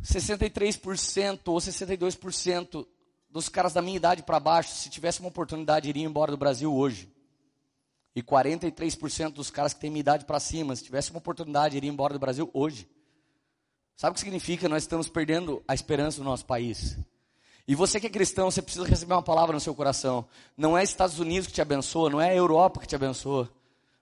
63% ou 62% dos caras da minha idade para baixo, se tivesse uma oportunidade, iriam embora do Brasil hoje. E 43% dos caras que têm minha idade para cima, se tivesse uma oportunidade, iriam embora do Brasil hoje. Sabe o que significa? Nós estamos perdendo a esperança do nosso país. E você que é cristão, você precisa receber uma palavra no seu coração. Não é Estados Unidos que te abençoa, não é a Europa que te abençoa.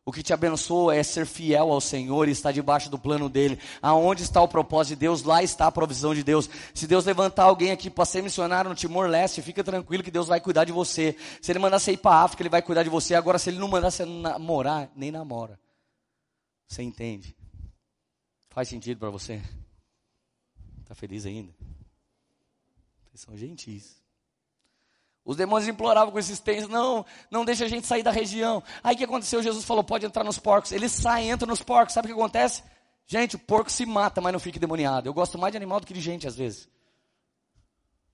O que te abençoa é ser fiel ao Senhor e estar debaixo do plano dele. Aonde está o propósito de Deus, lá está a provisão de Deus. Se Deus levantar alguém aqui para ser missionário no Timor-Leste, fica tranquilo que Deus vai cuidar de você. Se ele mandar você ir para a África, ele vai cuidar de você. Agora, se ele não mandar você namorar, nem namora. Você entende? Faz sentido para você? Está feliz ainda? Vocês são gentis. Os demônios imploravam com existência, não, não deixa a gente sair da região. Aí o que aconteceu? Jesus falou, pode entrar nos porcos. Ele sai, entra nos porcos. Sabe o que acontece? Gente, o porco se mata, mas não fica demoniado. Eu gosto mais de animal do que de gente, às vezes.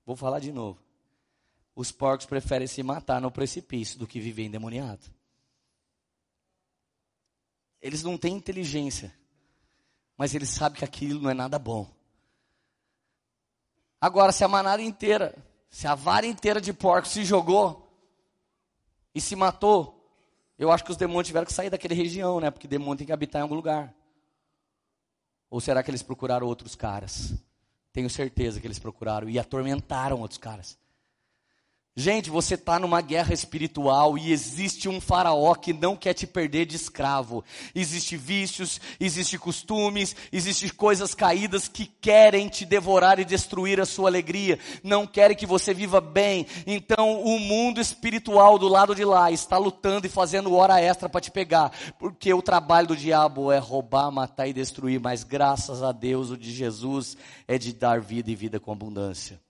Vou falar de novo. Os porcos preferem se matar no precipício do que viver endemoniado. Eles não têm inteligência, mas eles sabem que aquilo não é nada bom. Agora, se a manada inteira se a vara inteira de porcos se jogou e se matou, eu acho que os demônios tiveram que sair daquela região, né? Porque demônio tem que habitar em algum lugar. Ou será que eles procuraram outros caras? Tenho certeza que eles procuraram e atormentaram outros caras. Gente, você está numa guerra espiritual e existe um faraó que não quer te perder de escravo. Existem vícios, existem costumes, existem coisas caídas que querem te devorar e destruir a sua alegria. Não querem que você viva bem. Então o mundo espiritual do lado de lá está lutando e fazendo hora extra para te pegar. Porque o trabalho do diabo é roubar, matar e destruir. Mas graças a Deus o de Jesus é de dar vida e vida com abundância.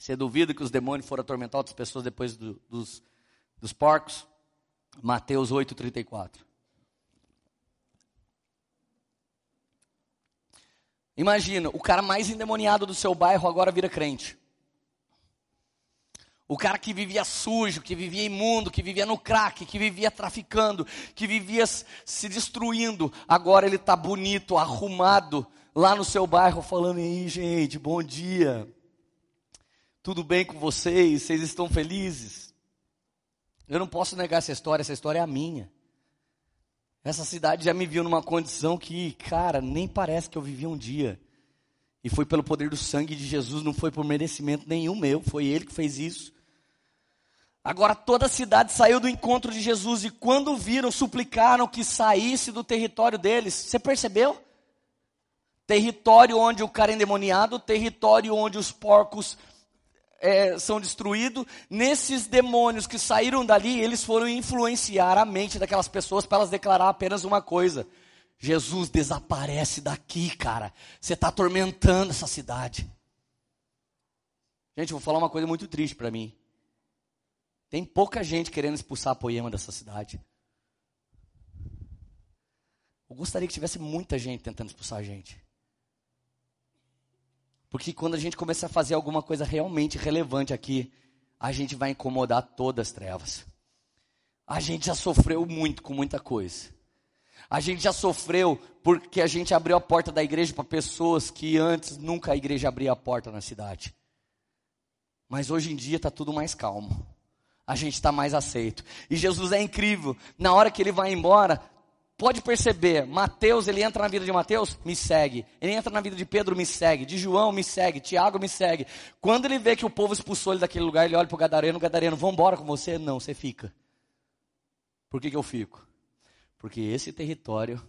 Você duvida que os demônios foram atormentar outras pessoas depois do, dos, dos porcos? Mateus 8,34. Imagina, o cara mais endemoniado do seu bairro agora vira crente. O cara que vivia sujo, que vivia imundo, que vivia no crack, que vivia traficando, que vivia se destruindo, agora ele está bonito, arrumado, lá no seu bairro, falando: aí, gente, bom dia. Tudo bem com vocês? Vocês estão felizes? Eu não posso negar essa história, essa história é a minha. Essa cidade já me viu numa condição que, cara, nem parece que eu vivi um dia. E foi pelo poder do sangue de Jesus, não foi por merecimento nenhum meu, foi Ele que fez isso. Agora toda a cidade saiu do encontro de Jesus e quando viram, suplicaram que saísse do território deles. Você percebeu? Território onde o cara é endemoniado, território onde os porcos é, são destruídos, nesses demônios que saíram dali, eles foram influenciar a mente daquelas pessoas para elas declarar apenas uma coisa: Jesus desaparece daqui, cara. Você está atormentando essa cidade. Gente, vou falar uma coisa muito triste para mim. Tem pouca gente querendo expulsar a poema dessa cidade. Eu gostaria que tivesse muita gente tentando expulsar a gente. Porque quando a gente começa a fazer alguma coisa realmente relevante aqui, a gente vai incomodar todas as trevas. A gente já sofreu muito com muita coisa. A gente já sofreu porque a gente abriu a porta da igreja para pessoas que antes nunca a igreja abria a porta na cidade. Mas hoje em dia está tudo mais calmo. A gente está mais aceito. E Jesus é incrível. Na hora que ele vai embora, pode perceber, Mateus, ele entra na vida de Mateus, me segue. Ele entra na vida de Pedro, me segue. De João, me segue. Tiago, me segue. Quando ele vê que o povo expulsou ele daquele lugar, ele olha para o Gadareno, Gadareno, vamos embora com você? Não, você fica. Por que, que eu fico? Porque esse território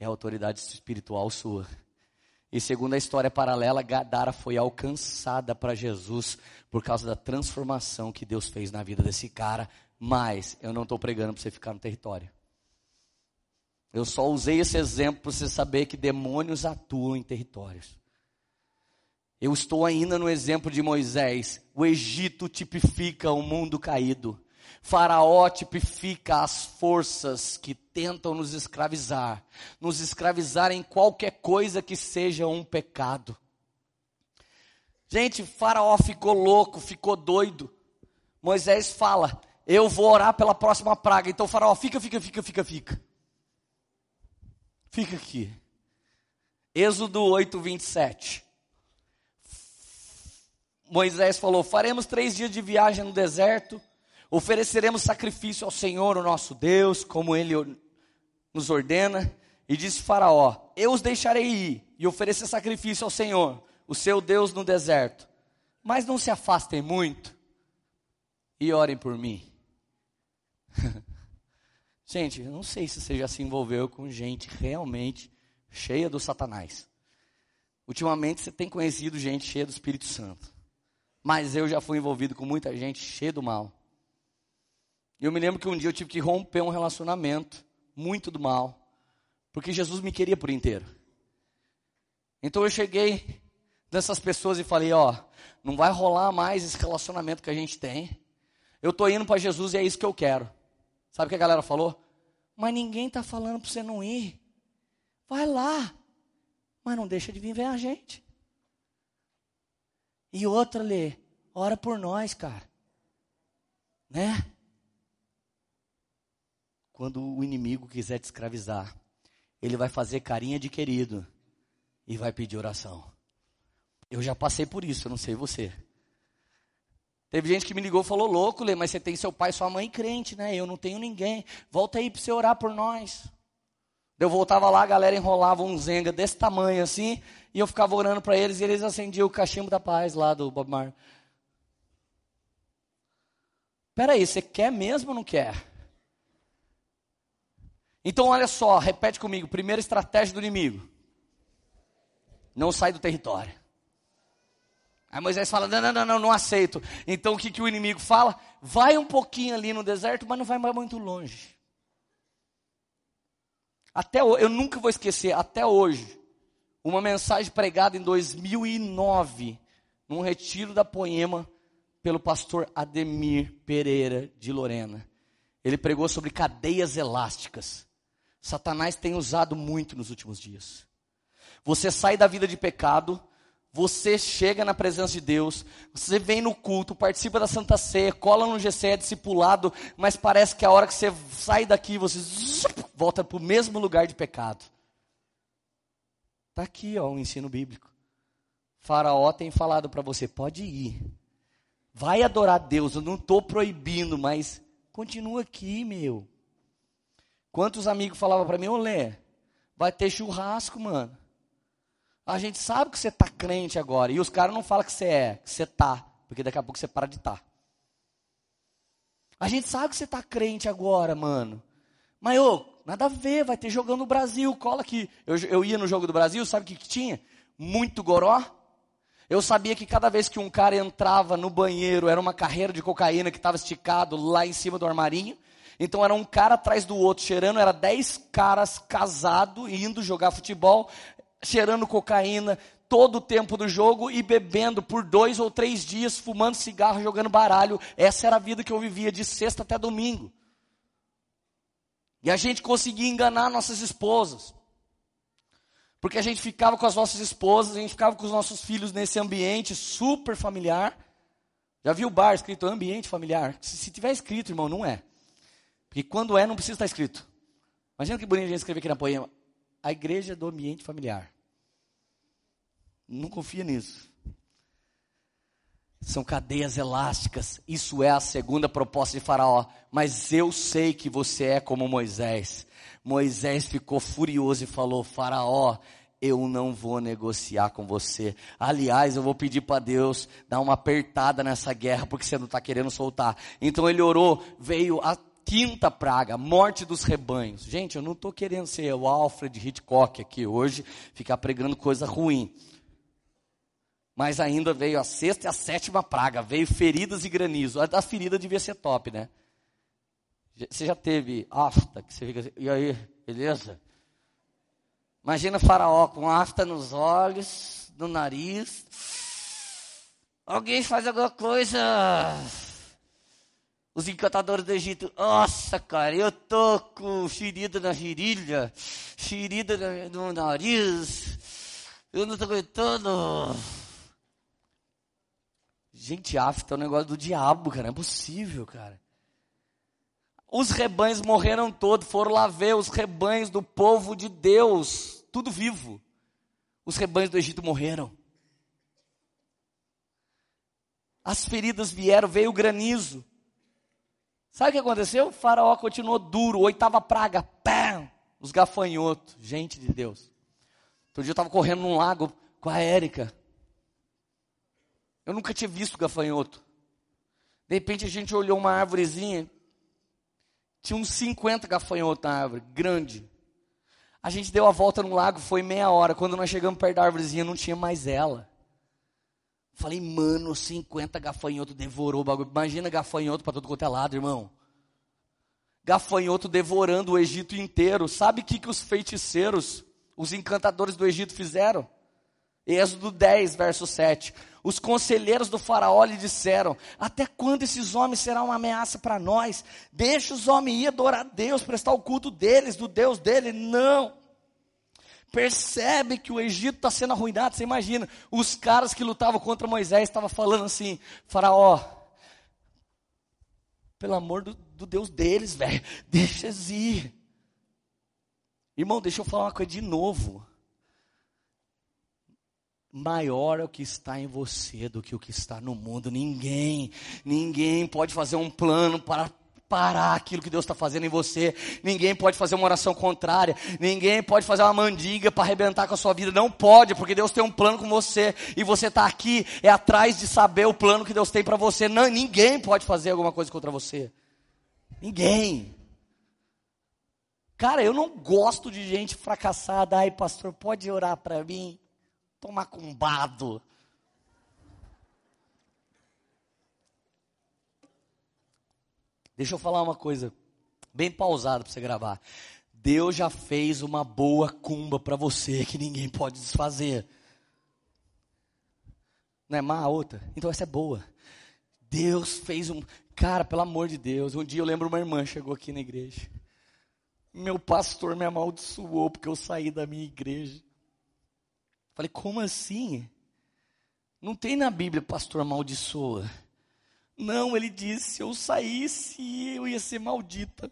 é autoridade espiritual sua. E segundo a história paralela, Gadara foi alcançada para Jesus por causa da transformação que Deus fez na vida desse cara. Mas eu não estou pregando para você ficar no território. Eu só usei esse exemplo para você saber que demônios atuam em territórios. Eu estou ainda no exemplo de Moisés. O Egito tipifica o mundo caído. Faraó tipifica as forças que tentam nos escravizar, nos escravizar em qualquer coisa que seja um pecado. Gente, Faraó ficou louco, ficou doido. Moisés fala: Eu vou orar pela próxima praga. Então, Faraó, fica, fica, fica, fica, fica. Fica aqui. Êxodo 8, 27. Moisés falou: Faremos três dias de viagem no deserto Ofereceremos sacrifício ao Senhor, o nosso Deus, como Ele nos ordena. E disse Faraó: Eu os deixarei ir e oferecer sacrifício ao Senhor, o seu Deus, no deserto. Mas não se afastem muito e orem por mim. gente, eu não sei se você já se envolveu com gente realmente cheia do Satanás. Ultimamente você tem conhecido gente cheia do Espírito Santo. Mas eu já fui envolvido com muita gente cheia do mal. E eu me lembro que um dia eu tive que romper um relacionamento muito do mal, porque Jesus me queria por inteiro. Então eu cheguei nessas pessoas e falei, ó, não vai rolar mais esse relacionamento que a gente tem. Eu tô indo para Jesus e é isso que eu quero. Sabe o que a galera falou? Mas ninguém tá falando para você não ir. Vai lá. Mas não deixa de vir ver a gente. E outra, Lê, ora por nós, cara. Né? quando o inimigo quiser te escravizar, ele vai fazer carinha de querido e vai pedir oração. Eu já passei por isso, eu não sei você. Teve gente que me ligou e falou, louco, Lê, mas você tem seu pai e sua mãe crente, né? Eu não tenho ninguém. Volta aí para você orar por nós. Eu voltava lá, a galera enrolava um zenga desse tamanho assim, e eu ficava orando para eles, e eles acendiam o cachimbo da paz lá do Bob Marley. Peraí, você quer mesmo ou não quer? Então, olha só, repete comigo: primeira estratégia do inimigo. Não sai do território. Aí Moisés fala: não, não, não, não, não aceito. Então o que, que o inimigo fala? Vai um pouquinho ali no deserto, mas não vai mais muito longe. Até eu nunca vou esquecer, até hoje, uma mensagem pregada em 2009, num retiro da Poema, pelo pastor Ademir Pereira de Lorena. Ele pregou sobre cadeias elásticas. Satanás tem usado muito nos últimos dias. Você sai da vida de pecado, você chega na presença de Deus, você vem no culto, participa da Santa Ceia, cola no GC, é discipulado, mas parece que a hora que você sai daqui, você volta para o mesmo lugar de pecado. Está aqui ó, o ensino bíblico. Faraó tem falado para você: pode ir, vai adorar Deus, eu não estou proibindo, mas continua aqui, meu. Quantos amigos falavam para mim, Lê, vai ter churrasco, mano. A gente sabe que você tá crente agora. E os caras não falam que você é, que você tá. Porque daqui a pouco você para de. Tá. A gente sabe que você tá crente agora, mano. Mas, ô, nada a ver, vai ter jogando no Brasil. Cola aqui. Eu, eu ia no jogo do Brasil, sabe o que, que tinha? Muito goró. Eu sabia que cada vez que um cara entrava no banheiro, era uma carreira de cocaína que estava esticado lá em cima do armarinho. Então era um cara atrás do outro cheirando, era dez caras casados indo jogar futebol, cheirando cocaína todo o tempo do jogo e bebendo por dois ou três dias, fumando cigarro, jogando baralho. Essa era a vida que eu vivia de sexta até domingo. E a gente conseguia enganar nossas esposas. Porque a gente ficava com as nossas esposas, a gente ficava com os nossos filhos nesse ambiente super familiar. Já viu o bar escrito ambiente familiar? Se, se tiver escrito, irmão, não é. Porque quando é, não precisa estar escrito. Imagina que bonito a gente escrever aqui na poema. A igreja do ambiente familiar. Não confia nisso. São cadeias elásticas. Isso é a segunda proposta de Faraó. Mas eu sei que você é como Moisés. Moisés ficou furioso e falou: Faraó, eu não vou negociar com você. Aliás, eu vou pedir para Deus dar uma apertada nessa guerra, porque você não está querendo soltar. Então ele orou, veio a quinta praga, morte dos rebanhos. Gente, eu não estou querendo ser o Alfred Hitchcock aqui hoje, ficar pregando coisa ruim. Mas ainda veio a sexta e a sétima praga, veio feridas e granizo. A da ferida devia ser top, né? Você já teve afta, que você fica assim, e aí, beleza? Imagina faraó com afta nos olhos, no nariz. Alguém faz alguma coisa. Os encantadores do Egito, nossa, cara, eu tô com ferida na virilha, ferida no nariz, eu não tô aguentando. Gente, afta é um negócio do diabo, cara, não é possível, cara. Os rebanhos morreram todos, foram lá ver os rebanhos do povo de Deus, tudo vivo. Os rebanhos do Egito morreram. As feridas vieram, veio o granizo. Sabe o que aconteceu? O faraó continuou duro, oitava praga, pam, os gafanhotos, gente de Deus. Outro dia eu estava correndo num lago com a Érica. Eu nunca tinha visto gafanhoto. De repente a gente olhou uma árvorezinha, tinha uns 50 gafanhotos na árvore, grande. A gente deu a volta no lago, foi meia hora. Quando nós chegamos perto da árvorezinha, não tinha mais ela. Falei, mano, 50 gafanhotos devorou o bagulho. Imagina gafanhoto para todo quanto é lado, irmão. Gafanhoto devorando o Egito inteiro. Sabe o que, que os feiticeiros, os encantadores do Egito fizeram? Êxodo 10, verso 7. Os conselheiros do faraó lhe disseram: Até quando esses homens serão uma ameaça para nós? Deixa os homens ir adorar a Deus, prestar o culto deles, do Deus dele. Não. Percebe que o Egito está sendo arruinado. Você imagina, os caras que lutavam contra Moisés estavam falando assim: Faraó, pelo amor do, do Deus deles, velho, deixa eles ir. Irmão, deixa eu falar uma coisa de novo maior é o que está em você do que o que está no mundo. Ninguém, ninguém pode fazer um plano para parar aquilo que Deus está fazendo em você. Ninguém pode fazer uma oração contrária. Ninguém pode fazer uma mandiga para arrebentar com a sua vida. Não pode, porque Deus tem um plano com você. E você está aqui, é atrás de saber o plano que Deus tem para você. Não, ninguém pode fazer alguma coisa contra você. Ninguém. Cara, eu não gosto de gente fracassada. Ai, pastor, pode orar para mim? Toma cumbado. Deixa eu falar uma coisa bem pausada para você gravar. Deus já fez uma boa cumba para você que ninguém pode desfazer. Não é má a outra? Então essa é boa. Deus fez um. Cara, pelo amor de Deus, um dia eu lembro uma irmã chegou aqui na igreja. Meu pastor me amaldiçoou porque eu saí da minha igreja. Falei, como assim? Não tem na Bíblia pastor amaldiçoa. Não, ele disse: se eu saísse, eu ia ser maldita.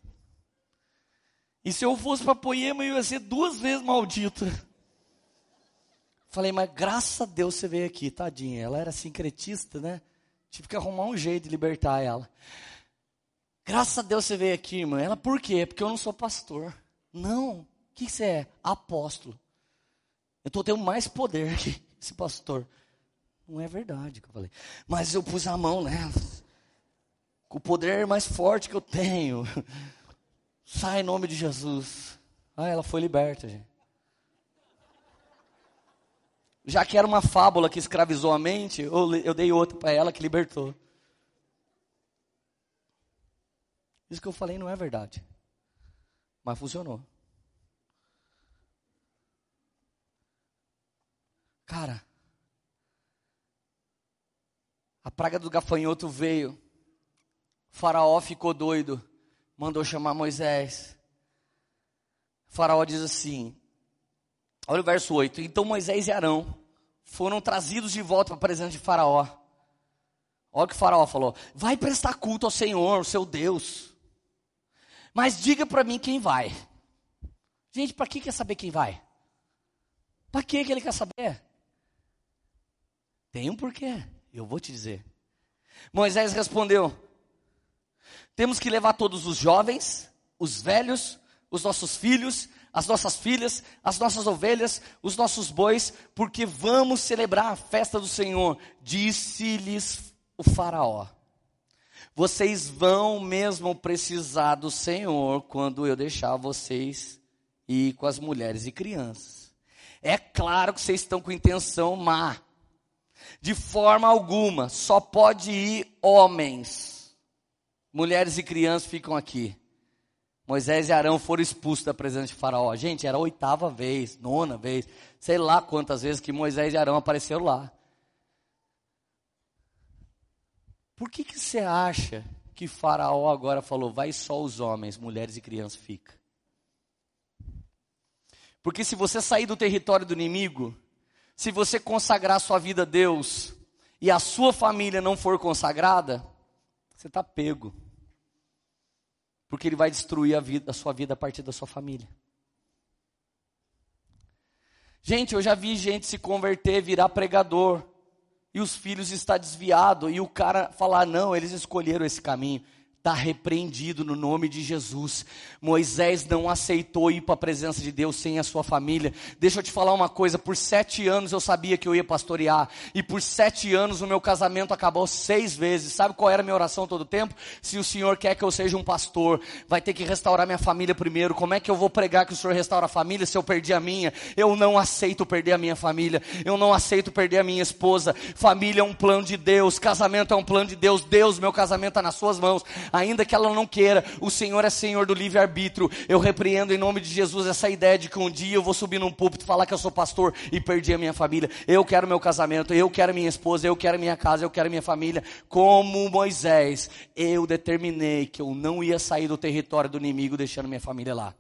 E se eu fosse para Poema, eu ia ser duas vezes maldita. Falei, mas graças a Deus você veio aqui, tadinha. Ela era sincretista, né? Tive que arrumar um jeito de libertar ela. Graças a Deus você veio aqui, irmã. Ela, por quê? Porque eu não sou pastor. Não. O que você é? Apóstolo. Eu estou tendo mais poder que esse pastor. Não é verdade que eu falei. Mas eu pus a mão nela. O poder mais forte que eu tenho. Sai em nome de Jesus. Ah, ela foi liberta, gente. Já que era uma fábula que escravizou a mente, eu, eu dei outra para ela que libertou. Isso que eu falei não é verdade. Mas funcionou. Cara, a praga do gafanhoto veio. Faraó ficou doido. Mandou chamar Moisés. Faraó diz assim: Olha o verso 8. Então Moisés e Arão foram trazidos de volta para a presença de Faraó. Olha o que o Faraó falou: Vai prestar culto ao Senhor, o seu Deus. Mas diga para mim quem vai. Gente, para que quer saber quem vai? Para que ele quer saber? Tem um porquê. Eu vou te dizer. Moisés respondeu: Temos que levar todos os jovens, os velhos, os nossos filhos, as nossas filhas, as nossas ovelhas, os nossos bois, porque vamos celebrar a festa do Senhor. Disse-lhes o Faraó: Vocês vão mesmo precisar do Senhor quando eu deixar vocês ir com as mulheres e crianças. É claro que vocês estão com intenção má. De forma alguma, só pode ir homens. Mulheres e crianças ficam aqui. Moisés e Arão foram expulsos da presença de Faraó. Gente, era a oitava vez, nona vez, sei lá quantas vezes que Moisés e Arão apareceram lá. Por que, que você acha que Faraó agora falou, vai só os homens, mulheres e crianças fica? Porque se você sair do território do inimigo, se você consagrar sua vida a Deus e a sua família não for consagrada, você está pego. Porque ele vai destruir a, vida, a sua vida a partir da sua família. Gente, eu já vi gente se converter, virar pregador, e os filhos estar desviado, e o cara falar: não, eles escolheram esse caminho está repreendido no nome de Jesus. Moisés não aceitou ir para a presença de Deus sem a sua família. Deixa eu te falar uma coisa: por sete anos eu sabia que eu ia pastorear, e por sete anos o meu casamento acabou seis vezes. Sabe qual era a minha oração todo o tempo? Se o Senhor quer que eu seja um pastor, vai ter que restaurar minha família primeiro. Como é que eu vou pregar que o Senhor restaura a família se eu perdi a minha? Eu não aceito perder a minha família, eu não aceito perder a minha esposa. Família é um plano de Deus, casamento é um plano de Deus. Deus, meu casamento está nas suas mãos ainda que ela não queira, o Senhor é Senhor do livre-arbítrio. Eu repreendo em nome de Jesus essa ideia de que um dia eu vou subir num púlpito e falar que eu sou pastor e perdi a minha família. Eu quero meu casamento, eu quero minha esposa, eu quero minha casa, eu quero minha família. Como Moisés, eu determinei que eu não ia sair do território do inimigo deixando minha família lá.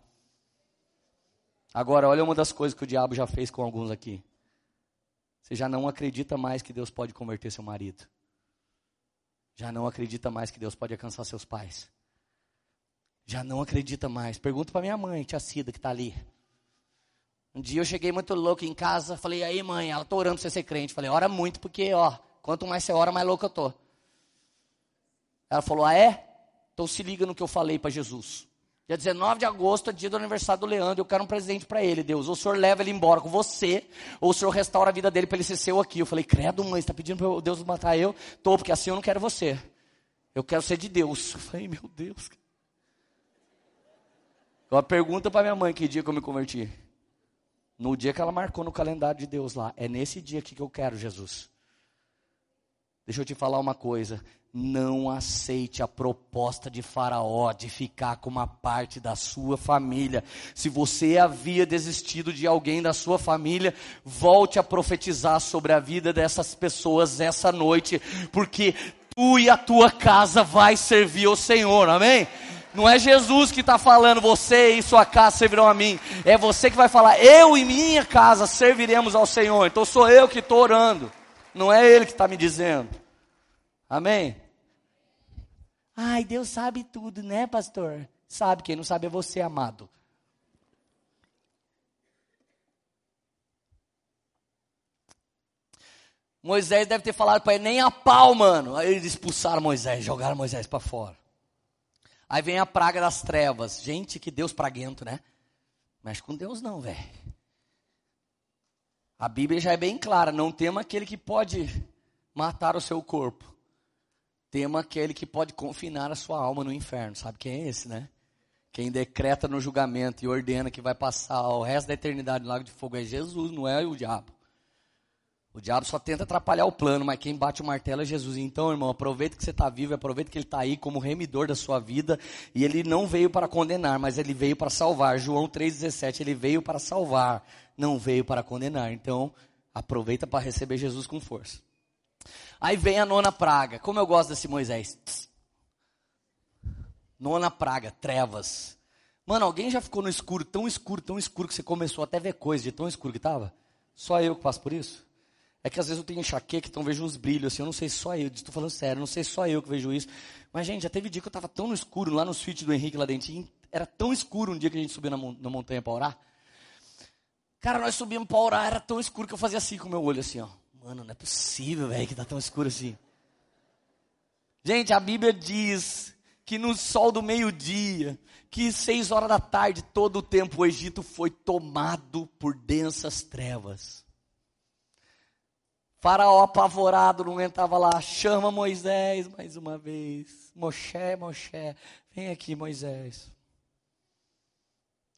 Agora, olha uma das coisas que o diabo já fez com alguns aqui. Você já não acredita mais que Deus pode converter seu marido já não acredita mais que Deus pode alcançar seus pais. Já não acredita mais. Pergunta para minha mãe, tia Cida, que está ali. Um dia eu cheguei muito louco em casa, falei, aí mãe, ela está orando para você ser crente. Falei, ora muito, porque, ó, quanto mais você ora, mais louco eu tô. Ela falou, ah é? Então se liga no que eu falei para Jesus. Dia 19 de agosto é dia do aniversário do Leandro. Eu quero um presente para ele, Deus. Ou o senhor leva ele embora com você, ou o senhor restaura a vida dele para ele ser seu aqui. Eu falei, credo, mãe, está pedindo para Deus matar eu? Tô, porque assim eu não quero você. Eu quero ser de Deus. Eu falei, meu Deus. Uma pergunta para minha mãe: que dia que eu me converti? No dia que ela marcou no calendário de Deus lá. É nesse dia aqui que eu quero, Jesus. Deixa eu te falar uma coisa não aceite a proposta de Faraó de ficar com uma parte da sua família. Se você havia desistido de alguém da sua família, volte a profetizar sobre a vida dessas pessoas essa noite, porque tu e a tua casa vai servir ao Senhor, amém? Não é Jesus que está falando, você e sua casa servirão a mim. É você que vai falar, eu e minha casa serviremos ao Senhor. Então sou eu que estou orando. Não é Ele que está me dizendo. Amém? Ai, Deus sabe tudo, né, pastor? Sabe, quem não sabe é você, amado. Moisés deve ter falado para ele, nem a pau, mano. Aí eles expulsaram Moisés, jogaram Moisés para fora. Aí vem a praga das trevas. Gente, que Deus praguento, né? Mexe com Deus não, velho. A Bíblia já é bem clara, não tema aquele que pode matar o seu corpo. Tema aquele que pode confinar a sua alma no inferno. Sabe quem é esse, né? Quem decreta no julgamento e ordena que vai passar o resto da eternidade no lago de fogo é Jesus, não é o diabo. O diabo só tenta atrapalhar o plano, mas quem bate o martelo é Jesus. Então, irmão, aproveita que você está vivo, aproveita que ele está aí como remidor da sua vida. E ele não veio para condenar, mas ele veio para salvar. João 3,17, ele veio para salvar, não veio para condenar. Então, aproveita para receber Jesus com força. Aí vem a nona praga. Como eu gosto desse Moisés. Nona praga, trevas. Mano, alguém já ficou no escuro, tão escuro, tão escuro, que você começou até a ver coisas de tão escuro que estava? Só eu que passo por isso? É que às vezes eu tenho enxaqueca, então vejo uns brilhos assim, eu não sei só eu, estou falando sério, não sei só eu que vejo isso. Mas, gente, já teve dia que eu estava tão no escuro, lá no suíte do Henrique, lá dentro, era tão escuro um dia que a gente subiu na, na montanha para orar. Cara, nós subimos para orar, era tão escuro que eu fazia assim com o meu olho, assim, ó. Mano, não é possível, velho, que tá tão escuro assim. Gente, a Bíblia diz que no sol do meio-dia, que seis horas da tarde, todo o tempo o Egito foi tomado por densas trevas. Faraó apavorado não entrava lá, chama Moisés mais uma vez. Moshe, Moshe, vem aqui Moisés.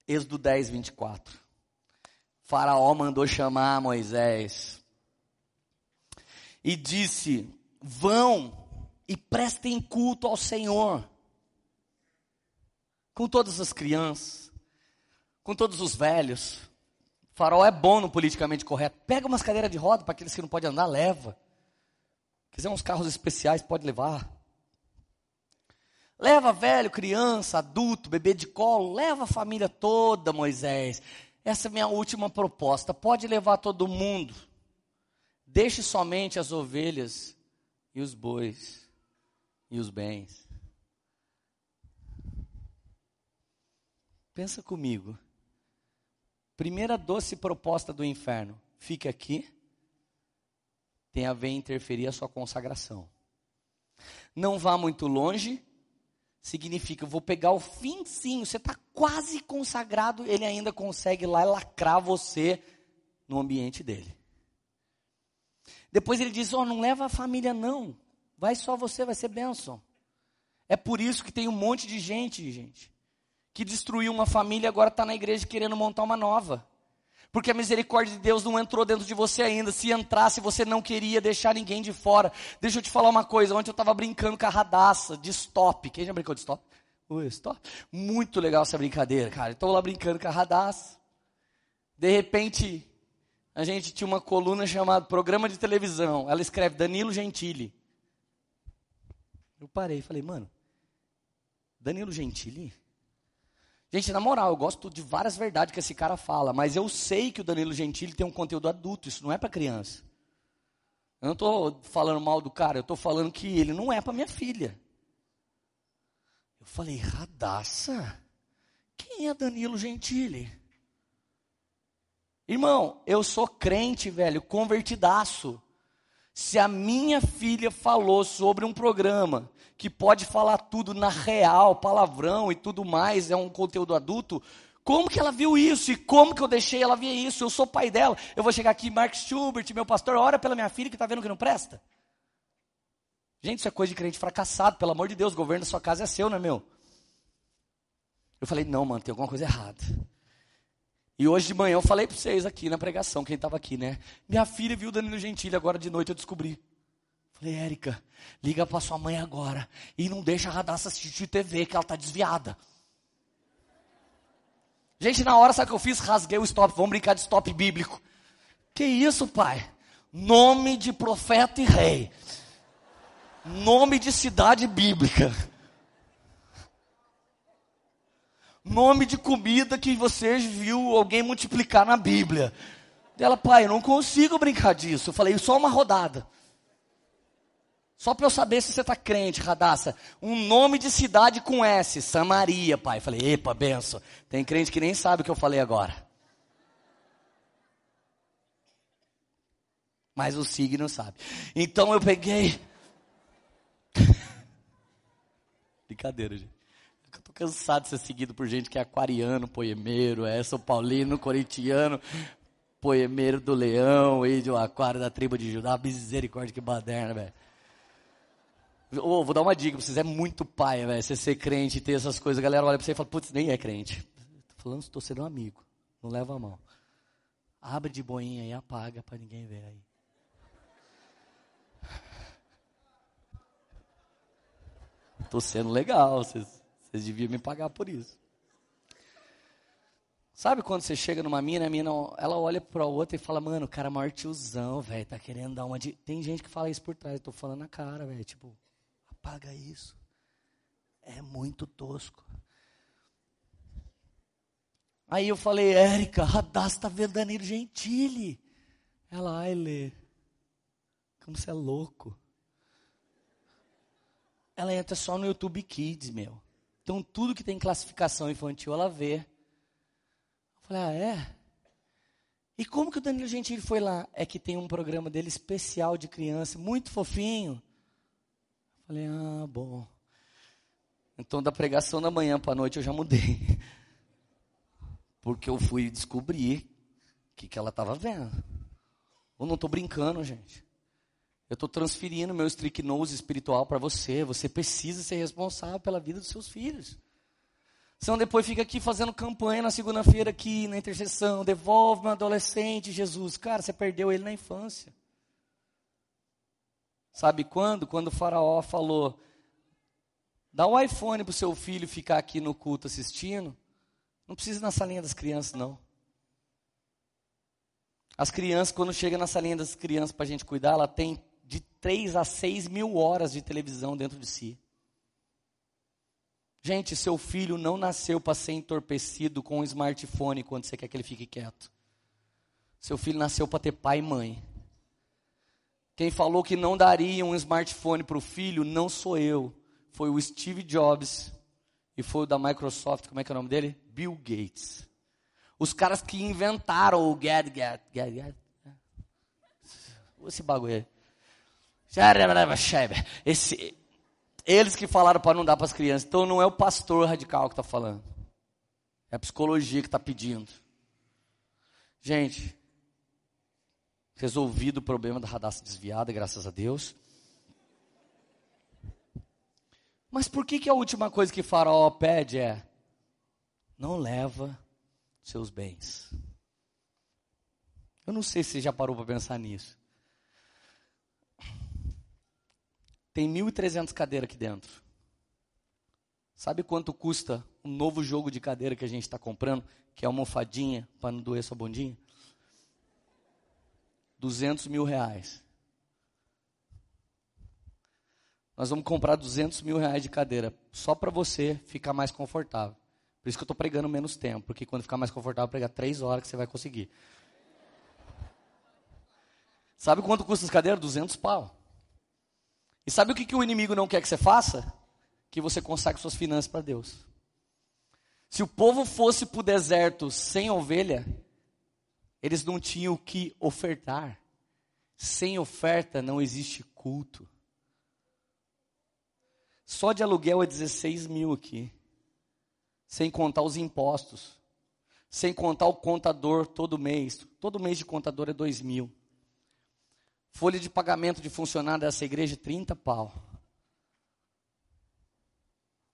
Êxodo 10, 24. Faraó mandou chamar Moisés e disse: Vão e prestem culto ao Senhor, com todas as crianças, com todos os velhos. Farol é bom no politicamente correto. Pega umas cadeiras de roda para aqueles que não podem andar, leva. Quiser uns carros especiais, pode levar. Leva velho, criança, adulto, bebê de colo, leva a família toda, Moisés. Essa é a minha última proposta. Pode levar todo mundo. Deixe somente as ovelhas e os bois e os bens. Pensa comigo. Primeira doce proposta do inferno. Fique aqui. Tem a ver interferir a sua consagração. Não vá muito longe significa, eu vou pegar o finzinho, você está quase consagrado, ele ainda consegue lá lacrar você no ambiente dele. Depois ele diz, oh, não leva a família não, vai só você, vai ser bênção. É por isso que tem um monte de gente, gente, que destruiu uma família e agora está na igreja querendo montar uma nova. Porque a misericórdia de Deus não entrou dentro de você ainda. Se entrasse, você não queria deixar ninguém de fora. Deixa eu te falar uma coisa. Ontem eu estava brincando com a radaça de stop. Quem já brincou de stop? Ui, stop. Muito legal essa brincadeira, cara. Estou lá brincando com a radaça. De repente, a gente tinha uma coluna chamada Programa de Televisão. Ela escreve Danilo Gentili. Eu parei e falei, mano, Danilo Gentili? Gente, na moral, eu gosto de várias verdades que esse cara fala, mas eu sei que o Danilo Gentili tem um conteúdo adulto, isso não é para criança. Eu não estou falando mal do cara, eu estou falando que ele não é para minha filha. Eu falei, radaça? Quem é Danilo Gentili? Irmão, eu sou crente, velho, convertidaço. Se a minha filha falou sobre um programa que pode falar tudo na real, palavrão e tudo mais, é um conteúdo adulto, como que ela viu isso? E como que eu deixei ela ver isso? Eu sou pai dela. Eu vou chegar aqui, Mark Schubert, meu pastor, ora pela minha filha que está vendo que não presta. Gente, isso é coisa de crente fracassado, pelo amor de Deus, o governo da sua casa é seu, não é meu? Eu falei, não, mano, tem alguma coisa errada. E hoje de manhã eu falei para vocês aqui na pregação, quem estava aqui, né? Minha filha viu o Danilo Gentili, agora de noite eu descobri. Falei, Érica, liga para sua mãe agora e não deixa a Radassa assistir TV que ela tá desviada. Gente, na hora, sabe o que eu fiz? Rasguei o stop. Vamos brincar de stop bíblico. Que isso, pai? Nome de profeta e rei. Nome de cidade bíblica. Nome de comida que você viu alguém multiplicar na Bíblia. Ela, pai, eu não consigo brincar disso. Eu falei, só uma rodada. Só para eu saber se você está crente, Radassa. Um nome de cidade com S, Samaria, pai. Falei, epa, benção. Tem crente que nem sabe o que eu falei agora. Mas o signo sabe. Então eu peguei. Brincadeira, gente. Cansado de ser seguido por gente que é aquariano, poemeiro, é São Paulino, corintiano, poemeiro do leão, e de um aquário da tribo de Judá. Misericórdia, que baderna, velho. Oh, vou dar uma dica, vocês é muito pai, velho. Você ser crente e ter essas coisas, a galera olha pra você e fala, putz, nem é crente. Tô falando, estou sendo um amigo. Não leva a mão. Abre de boinha e apaga para ninguém ver aí. Tô sendo legal, vocês, vocês deviam me pagar por isso. Sabe quando você chega numa mina, a mina, ela olha pra outra e fala, mano, o cara é maior tiozão, velho, tá querendo dar uma de... Tem gente que fala isso por trás, eu tô falando na cara, velho, tipo, paga isso. É muito tosco. Aí eu falei, Érica, Radassa está vendo Danilo Gentili. Ela, ai, Lê, como você é louco. Ela entra só no YouTube Kids, meu. Então tudo que tem classificação infantil ela vê. Eu falei, ah, é? E como que o Danilo Gentili foi lá? É que tem um programa dele especial de criança, muito fofinho. Falei, ah, bom. Então, da pregação da manhã para a noite eu já mudei. Porque eu fui descobrir o que, que ela estava vendo. Eu não estou brincando, gente. Eu estou transferindo meu stricnose espiritual para você. Você precisa ser responsável pela vida dos seus filhos. Senão depois fica aqui fazendo campanha na segunda-feira aqui, na intercessão. Devolve meu adolescente, Jesus. Cara, você perdeu ele na infância. Sabe quando? Quando o faraó falou, dá o um iPhone para o seu filho ficar aqui no culto assistindo. Não precisa ir na salinha das crianças, não. As crianças, quando chega na salinha das crianças para a gente cuidar, ela tem de 3 a 6 mil horas de televisão dentro de si. Gente, seu filho não nasceu para ser entorpecido com um smartphone quando você quer que ele fique quieto. Seu filho nasceu para ter pai e mãe. Quem falou que não daria um smartphone para o filho não sou eu. Foi o Steve Jobs e foi o da Microsoft, como é que é o nome dele? Bill Gates. Os caras que inventaram o Get, Get, Get, Get. Esse bagulho aí. Esse, eles que falaram para não dar para as crianças. Então não é o pastor radical que está falando. É a psicologia que está pedindo. Gente, resolvido o problema da radassa desviada, graças a Deus. Mas por que, que a última coisa que Faraó pede é: não leva seus bens? Eu não sei se você já parou para pensar nisso. Tem 1.300 cadeiras aqui dentro. Sabe quanto custa um novo jogo de cadeira que a gente está comprando, que é almofadinha para não doer sua bundinha? 200 mil reais. Nós vamos comprar 200 mil reais de cadeira, só para você ficar mais confortável. Por isso que eu estou pregando menos tempo, porque quando ficar mais confortável, pregar três horas que você vai conseguir. Sabe quanto custa as cadeiras? 200 pau. E sabe o que, que o inimigo não quer que você faça? Que você consagre suas finanças para Deus. Se o povo fosse para o deserto sem ovelha, eles não tinham o que ofertar. Sem oferta não existe culto. Só de aluguel é 16 mil aqui. Sem contar os impostos. Sem contar o contador todo mês. Todo mês de contador é 2 mil. Folha de pagamento de funcionário dessa igreja, 30 pau.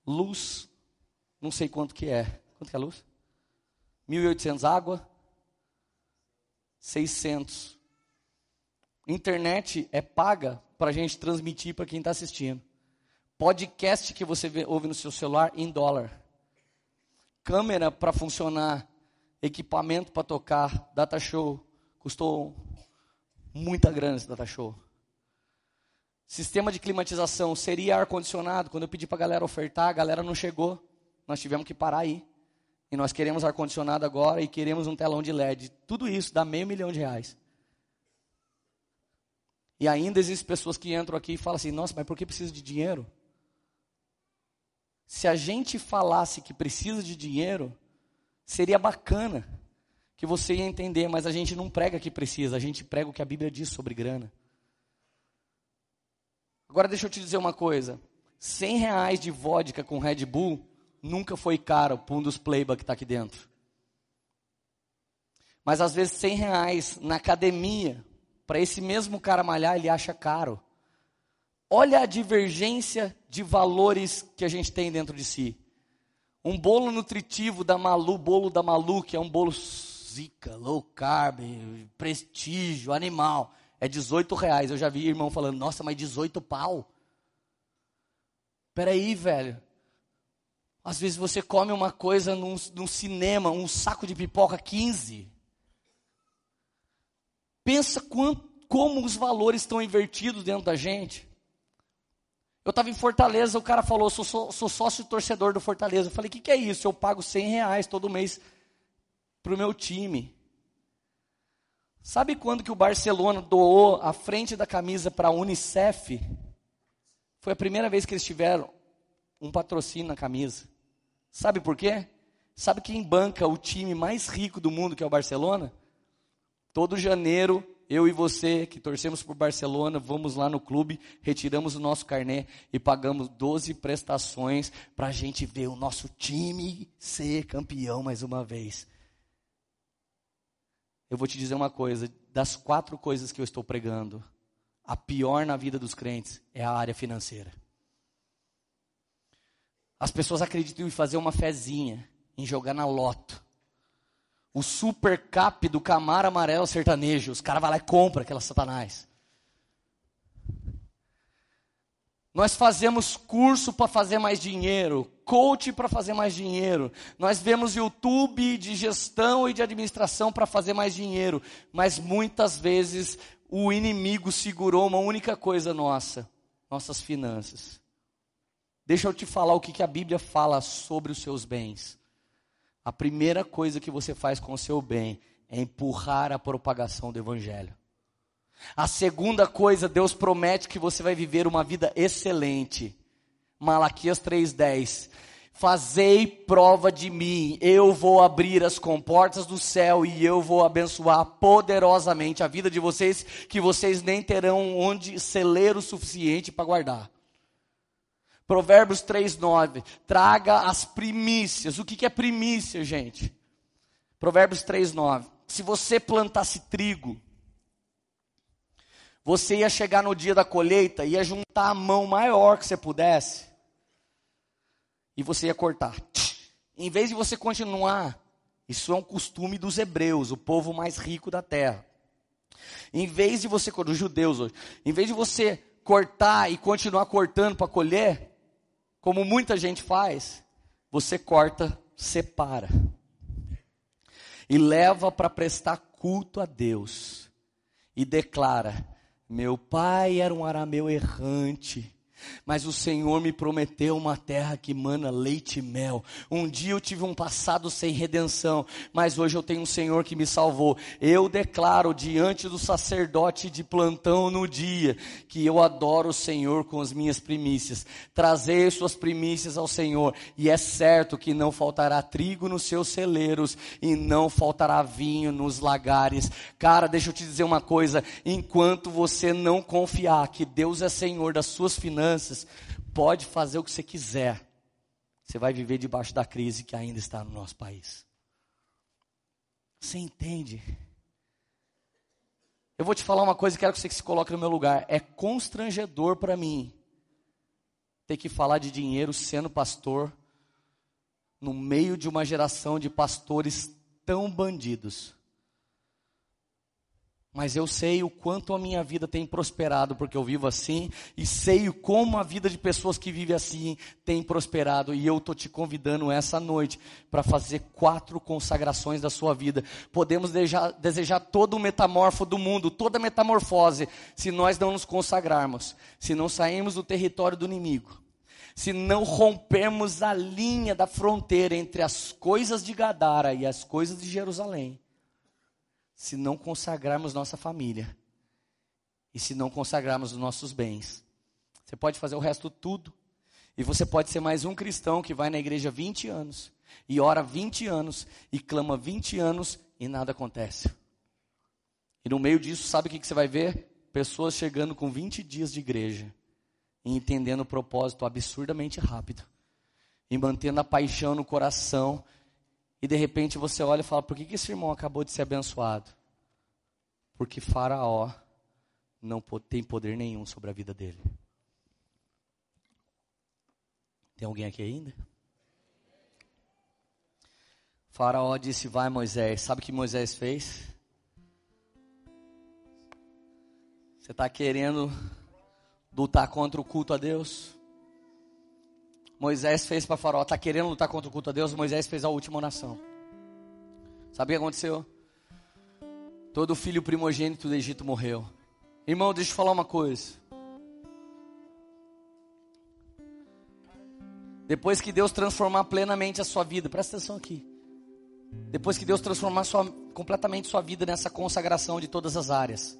Luz, não sei quanto que é. Quanto que é a luz? 1.800 água, 600. Internet é paga para a gente transmitir para quem está assistindo. Podcast que você vê, ouve no seu celular em dólar. Câmera para funcionar. Equipamento para tocar. Data show. Custou muita grana esse data show. Sistema de climatização seria ar-condicionado. Quando eu pedi para a galera ofertar, a galera não chegou. Nós tivemos que parar aí. E nós queremos ar-condicionado agora e queremos um telão de LED. Tudo isso dá meio milhão de reais. E ainda existem pessoas que entram aqui e falam assim: nossa, mas por que precisa de dinheiro? Se a gente falasse que precisa de dinheiro, seria bacana que você ia entender, mas a gente não prega que precisa, a gente prega o que a Bíblia diz sobre grana. Agora deixa eu te dizer uma coisa: 100 reais de vodka com Red Bull nunca foi caro para um dos playboy que está aqui dentro. Mas às vezes 100 reais na academia, para esse mesmo cara malhar, ele acha caro. Olha a divergência de valores que a gente tem dentro de si. Um bolo nutritivo da Malu, bolo da Malu, que é um bolo zica, low carb, prestígio, animal, é 18 reais. Eu já vi irmão falando, nossa, mas 18 pau. Peraí, velho. Às vezes você come uma coisa num, num cinema, um saco de pipoca 15. Pensa quanto, como os valores estão invertidos dentro da gente. Eu estava em Fortaleza, o cara falou, sou, sou, sou sócio torcedor do Fortaleza. Eu falei, o que, que é isso? Eu pago 100 reais todo mês para o meu time. Sabe quando que o Barcelona doou a frente da camisa para a Unicef? Foi a primeira vez que eles tiveram um patrocínio na camisa. Sabe por quê? Sabe quem banca o time mais rico do mundo, que é o Barcelona? Todo janeiro eu e você que torcemos por Barcelona, vamos lá no clube, retiramos o nosso carnê e pagamos 12 prestações para a gente ver o nosso time ser campeão mais uma vez. Eu vou te dizer uma coisa: das quatro coisas que eu estou pregando, a pior na vida dos crentes é a área financeira. As pessoas acreditam em fazer uma fezinha, em jogar na loto. O super cap do Camaro Amarelo Sertanejo. Os caras vão lá e compram aquela satanás. Nós fazemos curso para fazer mais dinheiro, coach para fazer mais dinheiro. Nós vemos YouTube de gestão e de administração para fazer mais dinheiro. Mas muitas vezes o inimigo segurou uma única coisa nossa: nossas finanças. Deixa eu te falar o que, que a Bíblia fala sobre os seus bens. A primeira coisa que você faz com o seu bem é empurrar a propagação do Evangelho. A segunda coisa, Deus promete que você vai viver uma vida excelente. Malaquias 3,10. Fazei prova de mim, eu vou abrir as comportas do céu e eu vou abençoar poderosamente a vida de vocês, que vocês nem terão onde celeiro suficiente para guardar. Provérbios 3,9. Traga as primícias. O que, que é primícia, gente? Provérbios 3,9. Se você plantasse trigo, você ia chegar no dia da colheita, ia juntar a mão maior que você pudesse, e você ia cortar. Em vez de você continuar, isso é um costume dos hebreus, o povo mais rico da terra. Em vez de você, dos judeus hoje, em vez de você cortar e continuar cortando para colher, como muita gente faz, você corta, separa e leva para prestar culto a Deus e declara: Meu pai era um arameu errante mas o Senhor me prometeu uma terra que mana leite e mel. Um dia eu tive um passado sem redenção, mas hoje eu tenho um Senhor que me salvou. Eu declaro diante do sacerdote de plantão no dia que eu adoro o Senhor com as minhas primícias. Trazer suas primícias ao Senhor, e é certo que não faltará trigo nos seus celeiros e não faltará vinho nos lagares. Cara, deixa eu te dizer uma coisa: enquanto você não confiar que Deus é Senhor das suas finanças, finanças, pode fazer o que você quiser. Você vai viver debaixo da crise que ainda está no nosso país. Você entende? Eu vou te falar uma coisa e quero que você se coloque no meu lugar. É constrangedor para mim ter que falar de dinheiro sendo pastor no meio de uma geração de pastores tão bandidos. Mas eu sei o quanto a minha vida tem prosperado porque eu vivo assim, e sei como a vida de pessoas que vivem assim tem prosperado, e eu estou te convidando essa noite para fazer quatro consagrações da sua vida. Podemos desejar, desejar todo o metamorfo do mundo, toda a metamorfose, se nós não nos consagrarmos, se não sairmos do território do inimigo, se não rompermos a linha da fronteira entre as coisas de Gadara e as coisas de Jerusalém se não consagrarmos nossa família e se não consagrarmos os nossos bens. Você pode fazer o resto tudo. E você pode ser mais um cristão que vai na igreja 20 anos e ora 20 anos e clama 20 anos e nada acontece. E no meio disso, sabe o que, você vai ver? Pessoas chegando com 20 dias de igreja e entendendo o propósito absurdamente rápido e mantendo a paixão no coração e de repente você olha e fala: por que, que esse irmão acabou de ser abençoado? Porque Faraó não tem poder nenhum sobre a vida dele. Tem alguém aqui ainda? Faraó disse: Vai, Moisés. Sabe o que Moisés fez? Você está querendo lutar contra o culto a Deus? Moisés fez para Faraó, está querendo lutar contra o culto a Deus, Moisés fez a última oração. Sabe o que aconteceu? Todo filho primogênito do Egito morreu. Irmão, deixa eu falar uma coisa. Depois que Deus transformar plenamente a sua vida, presta atenção aqui. Depois que Deus transformar sua, completamente sua vida nessa consagração de todas as áreas,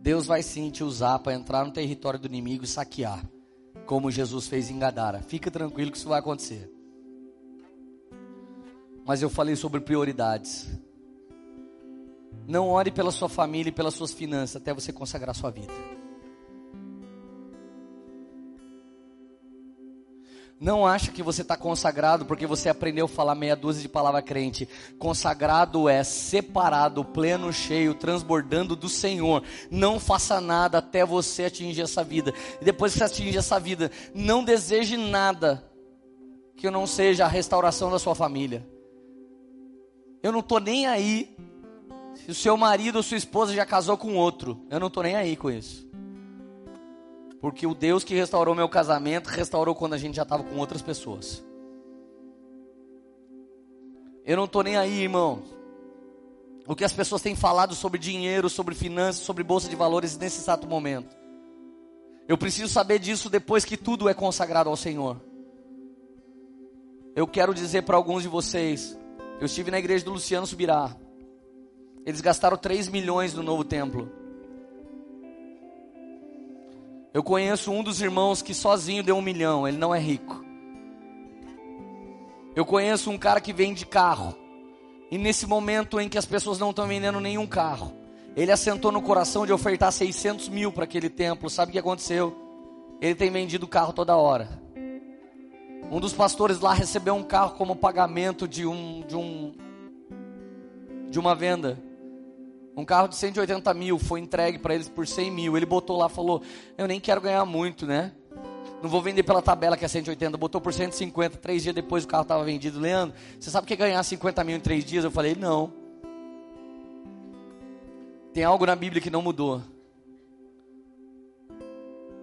Deus vai sim te usar para entrar no território do inimigo e saquear como Jesus fez em Gadara. Fica tranquilo que isso vai acontecer. Mas eu falei sobre prioridades. Não ore pela sua família e pelas suas finanças até você consagrar sua vida. Não acha que você está consagrado porque você aprendeu a falar meia dúzia de palavra crente. Consagrado é separado, pleno, cheio, transbordando do Senhor. Não faça nada até você atingir essa vida. E depois que você atingir essa vida, não deseje nada que não seja a restauração da sua família. Eu não estou nem aí se o seu marido ou sua esposa já casou com outro. Eu não estou nem aí com isso. Porque o Deus que restaurou meu casamento, restaurou quando a gente já estava com outras pessoas. Eu não estou nem aí, irmão. O que as pessoas têm falado sobre dinheiro, sobre finanças, sobre bolsa de valores nesse exato momento. Eu preciso saber disso depois que tudo é consagrado ao Senhor. Eu quero dizer para alguns de vocês, eu estive na igreja do Luciano Subirá. Eles gastaram 3 milhões no novo templo. Eu conheço um dos irmãos que sozinho deu um milhão, ele não é rico. Eu conheço um cara que vende carro. E nesse momento em que as pessoas não estão vendendo nenhum carro, ele assentou no coração de ofertar 600 mil para aquele templo. Sabe o que aconteceu? Ele tem vendido carro toda hora. Um dos pastores lá recebeu um carro como pagamento de um de um de uma venda. Um carro de 180 mil foi entregue para eles por 100 mil. Ele botou lá, falou: Eu nem quero ganhar muito, né? Não vou vender pela tabela que é 180. Botou por 150. Três dias depois o carro estava vendido. Leandro, você sabe o que é ganhar 50 mil em três dias? Eu falei: Não. Tem algo na Bíblia que não mudou.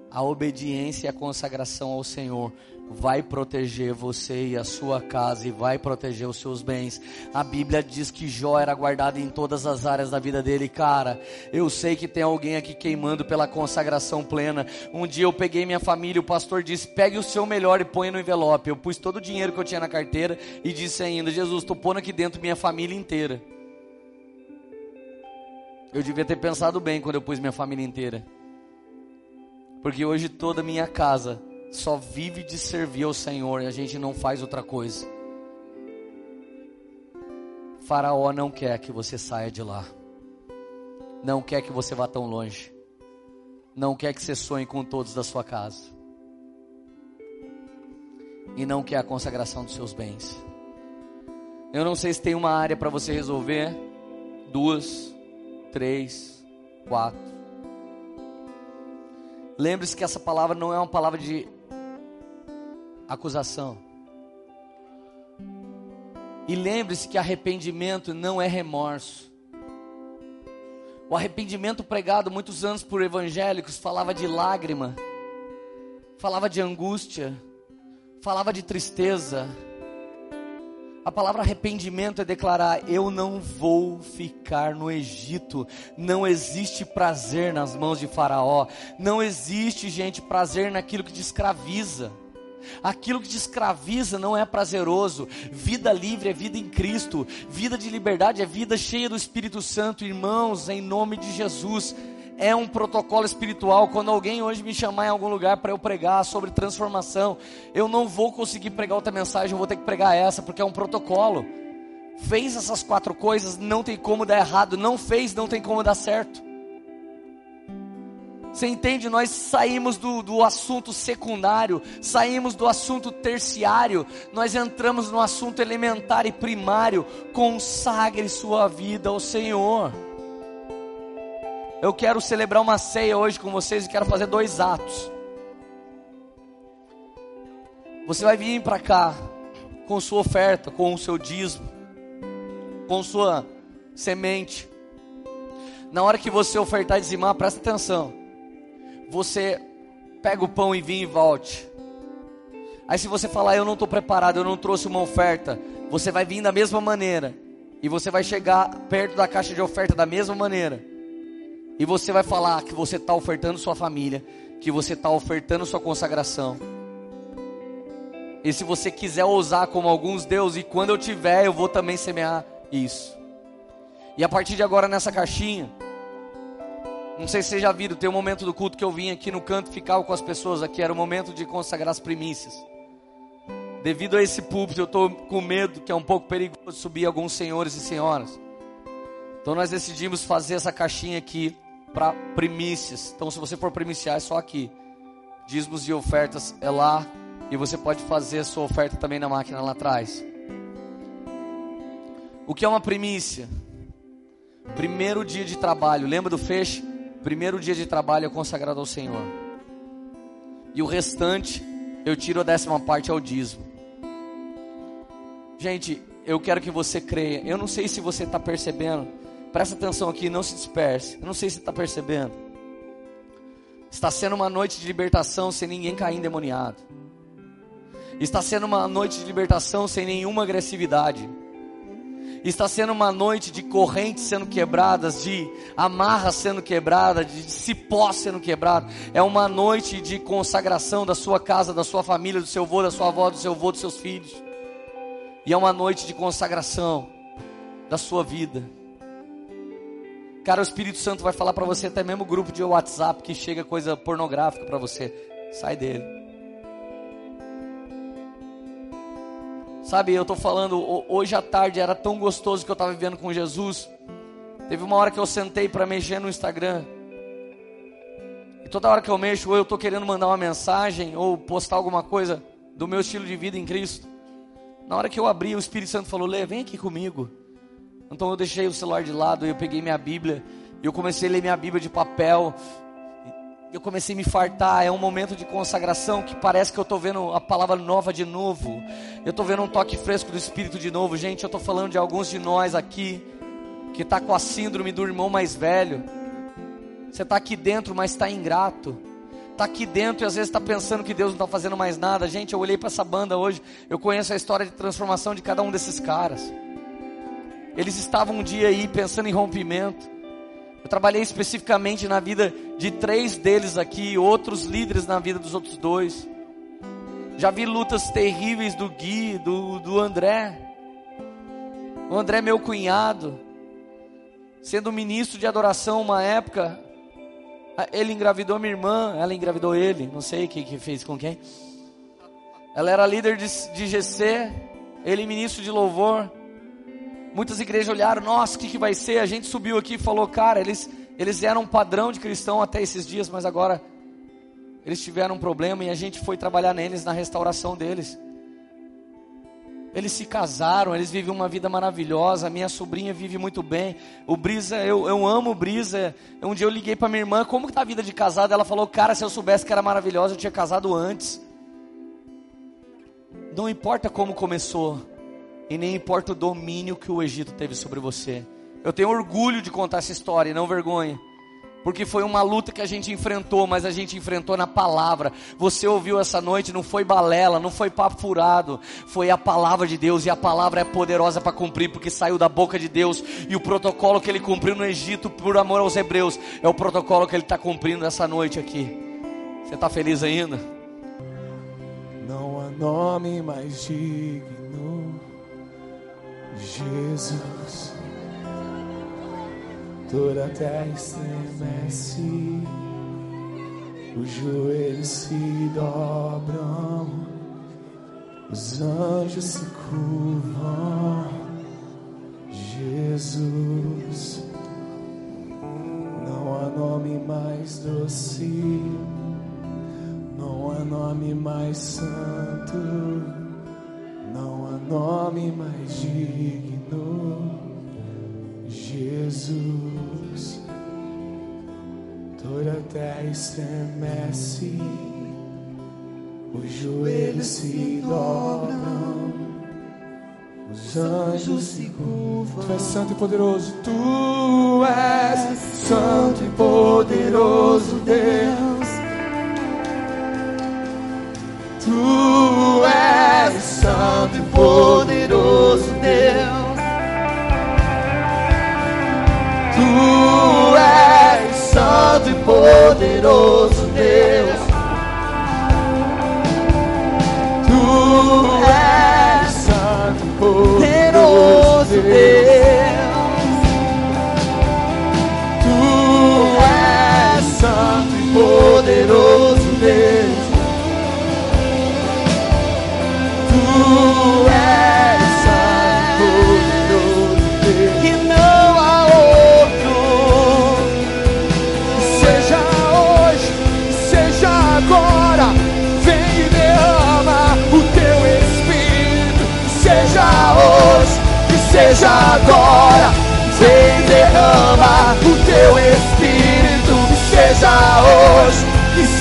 A obediência e a consagração ao Senhor vai proteger você e a sua casa e vai proteger os seus bens. A Bíblia diz que Jó era guardado em todas as áreas da vida dele, cara. Eu sei que tem alguém aqui queimando pela consagração plena. Um dia eu peguei minha família, o pastor disse: "Pegue o seu melhor e põe no envelope". Eu pus todo o dinheiro que eu tinha na carteira e disse ainda: "Jesus, estou pondo aqui dentro minha família inteira". Eu devia ter pensado bem quando eu pus minha família inteira. Porque hoje toda minha casa só vive de servir ao Senhor e a gente não faz outra coisa. Faraó não quer que você saia de lá. Não quer que você vá tão longe. Não quer que você sonhe com todos da sua casa. E não quer a consagração dos seus bens. Eu não sei se tem uma área para você resolver. Duas, três, quatro. Lembre-se que essa palavra não é uma palavra de acusação. E lembre-se que arrependimento não é remorso. O arrependimento pregado muitos anos por evangélicos falava de lágrima, falava de angústia, falava de tristeza. A palavra arrependimento é declarar: eu não vou ficar no Egito. Não existe prazer nas mãos de Faraó. Não existe, gente, prazer naquilo que te escraviza. Aquilo que te escraviza não é prazeroso. Vida livre é vida em Cristo. Vida de liberdade é vida cheia do Espírito Santo. Irmãos, em nome de Jesus. É um protocolo espiritual. Quando alguém hoje me chamar em algum lugar para eu pregar sobre transformação, eu não vou conseguir pregar outra mensagem, eu vou ter que pregar essa, porque é um protocolo. Fez essas quatro coisas, não tem como dar errado. Não fez, não tem como dar certo. Você entende? Nós saímos do, do assunto secundário, saímos do assunto terciário, nós entramos no assunto elementar e primário. Consagre sua vida ao Senhor. Eu quero celebrar uma ceia hoje com vocês e quero fazer dois atos. Você vai vir para cá com sua oferta, com o seu dízimo, com sua semente. Na hora que você ofertar e dizimar, presta atenção você pega o pão e vinho e volte. Aí se você falar, eu não estou preparado, eu não trouxe uma oferta, você vai vir da mesma maneira. E você vai chegar perto da caixa de oferta da mesma maneira. E você vai falar que você está ofertando sua família, que você está ofertando sua consagração. E se você quiser ousar como alguns deuses, e quando eu tiver, eu vou também semear isso. E a partir de agora nessa caixinha, não sei se vocês já viram, tem um momento do culto que eu vim aqui no canto, ficava com as pessoas aqui, era o momento de consagrar as primícias. Devido a esse púlpito, eu estou com medo, que é um pouco perigoso, subir alguns senhores e senhoras. Então nós decidimos fazer essa caixinha aqui para primícias. Então se você for primiciar é só aqui. Dízimos e ofertas é lá e você pode fazer a sua oferta também na máquina lá atrás. O que é uma primícia? Primeiro dia de trabalho, lembra do feixe? Primeiro dia de trabalho é consagrado ao Senhor. E o restante, eu tiro a décima parte ao dízimo. Gente, eu quero que você creia. Eu não sei se você está percebendo. Presta atenção aqui, não se disperse. Eu não sei se está percebendo. Está sendo uma noite de libertação sem ninguém cair endemoniado. Está sendo uma noite de libertação sem nenhuma agressividade. Está sendo uma noite de correntes sendo quebradas, de amarras sendo quebradas, de cipó sendo quebrado. É uma noite de consagração da sua casa, da sua família, do seu avô, da sua avó, do seu avô, dos seus filhos. E é uma noite de consagração da sua vida. Cara, o Espírito Santo vai falar para você até mesmo grupo de WhatsApp que chega coisa pornográfica para você. Sai dele. Sabe, eu estou falando, hoje à tarde era tão gostoso que eu estava vivendo com Jesus. Teve uma hora que eu sentei para mexer no Instagram. E toda hora que eu mexo, ou eu estou querendo mandar uma mensagem, ou postar alguma coisa do meu estilo de vida em Cristo. Na hora que eu abri, o Espírito Santo falou: Lê, vem aqui comigo. Então eu deixei o celular de lado, eu peguei minha Bíblia, e eu comecei a ler minha Bíblia de papel, eu comecei a me fartar. É um momento de consagração que parece que eu estou vendo a palavra nova de novo. Eu estou vendo um toque fresco do Espírito de novo. Gente, eu estou falando de alguns de nós aqui que está com a síndrome do irmão mais velho. Você está aqui dentro, mas está ingrato. Está aqui dentro e às vezes está pensando que Deus não está fazendo mais nada. Gente, eu olhei para essa banda hoje. Eu conheço a história de transformação de cada um desses caras. Eles estavam um dia aí pensando em rompimento. Eu trabalhei especificamente na vida de três deles aqui, outros líderes na vida dos outros dois. Já vi lutas terríveis do Gui, do, do André. O André, meu cunhado, sendo ministro de adoração uma época, ele engravidou minha irmã, ela engravidou ele, não sei o que, que fez com quem. Ela era líder de, de GC, ele ministro de louvor. Muitas igrejas olharam, nossa, o que, que vai ser? A gente subiu aqui e falou, cara, eles, eles eram um padrão de cristão até esses dias, mas agora eles tiveram um problema e a gente foi trabalhar neles na restauração deles. Eles se casaram, eles vivem uma vida maravilhosa. Minha sobrinha vive muito bem. O Brisa, eu, eu amo o Brisa. Um dia eu liguei para minha irmã, como que tá a vida de casado? Ela falou, cara, se eu soubesse que era maravilhosa, eu tinha casado antes. Não importa como começou, e nem importa o domínio que o Egito teve sobre você. Eu tenho orgulho de contar essa história, e não vergonha. Porque foi uma luta que a gente enfrentou, mas a gente enfrentou na palavra. Você ouviu essa noite, não foi balela, não foi papo furado, foi a palavra de Deus e a palavra é poderosa para cumprir, porque saiu da boca de Deus. E o protocolo que ele cumpriu no Egito por amor aos hebreus é o protocolo que ele está cumprindo essa noite aqui. Você está feliz ainda? Não há nome mais digno Jesus, toda terra estremece, os joelhos se dobram, os anjos se curvam. Jesus, não há nome mais doce, não há nome mais santo não há nome mais digno, Jesus. Toda a terra estremece, os joelhos se dobram, os anjos se curvam. Tu és santo e poderoso, tu és santo e poderoso Deus. Poderoso Deus. Tu és santo e poderoso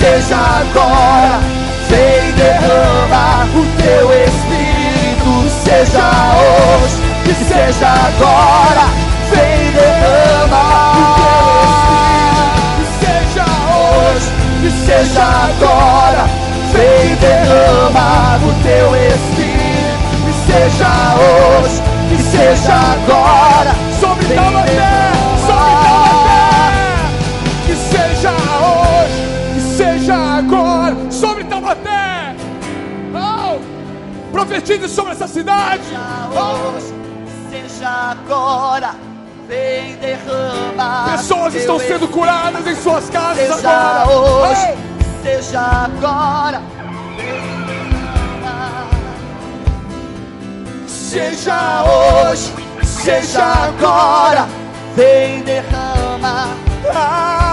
seja agora. Vem derrama o teu Espírito, seja hoje, que seja agora. Vem derrama o teu Espírito, seja hoje, que seja agora. Vem derrama o teu Espírito, que seja hoje, que seja agora. Sobre Vem Taubaté, profetize sobre essa cidade. Oh, hoje, seja agora, vem derrama. pessoas estão sendo curadas em suas casas Seja agora. hoje, seja agora. Seja hoje, seja agora, vem derrama. até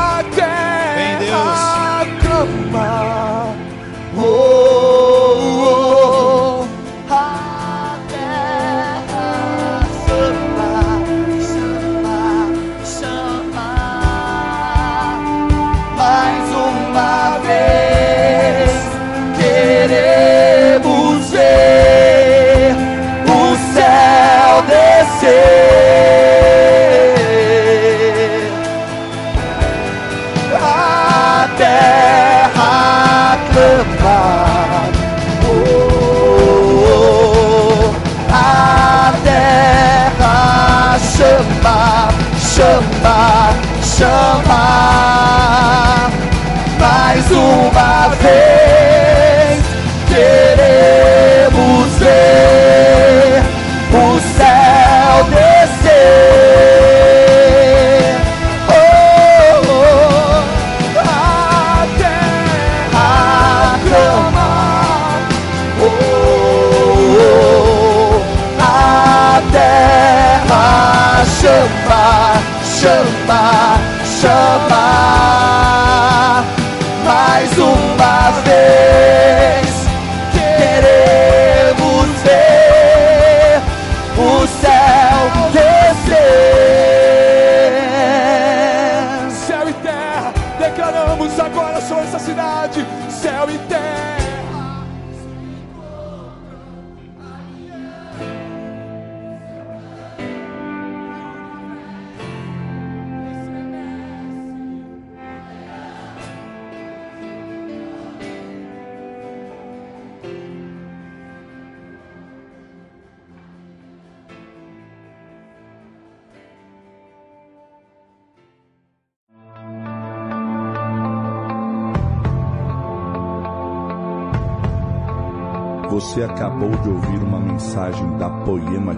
chama,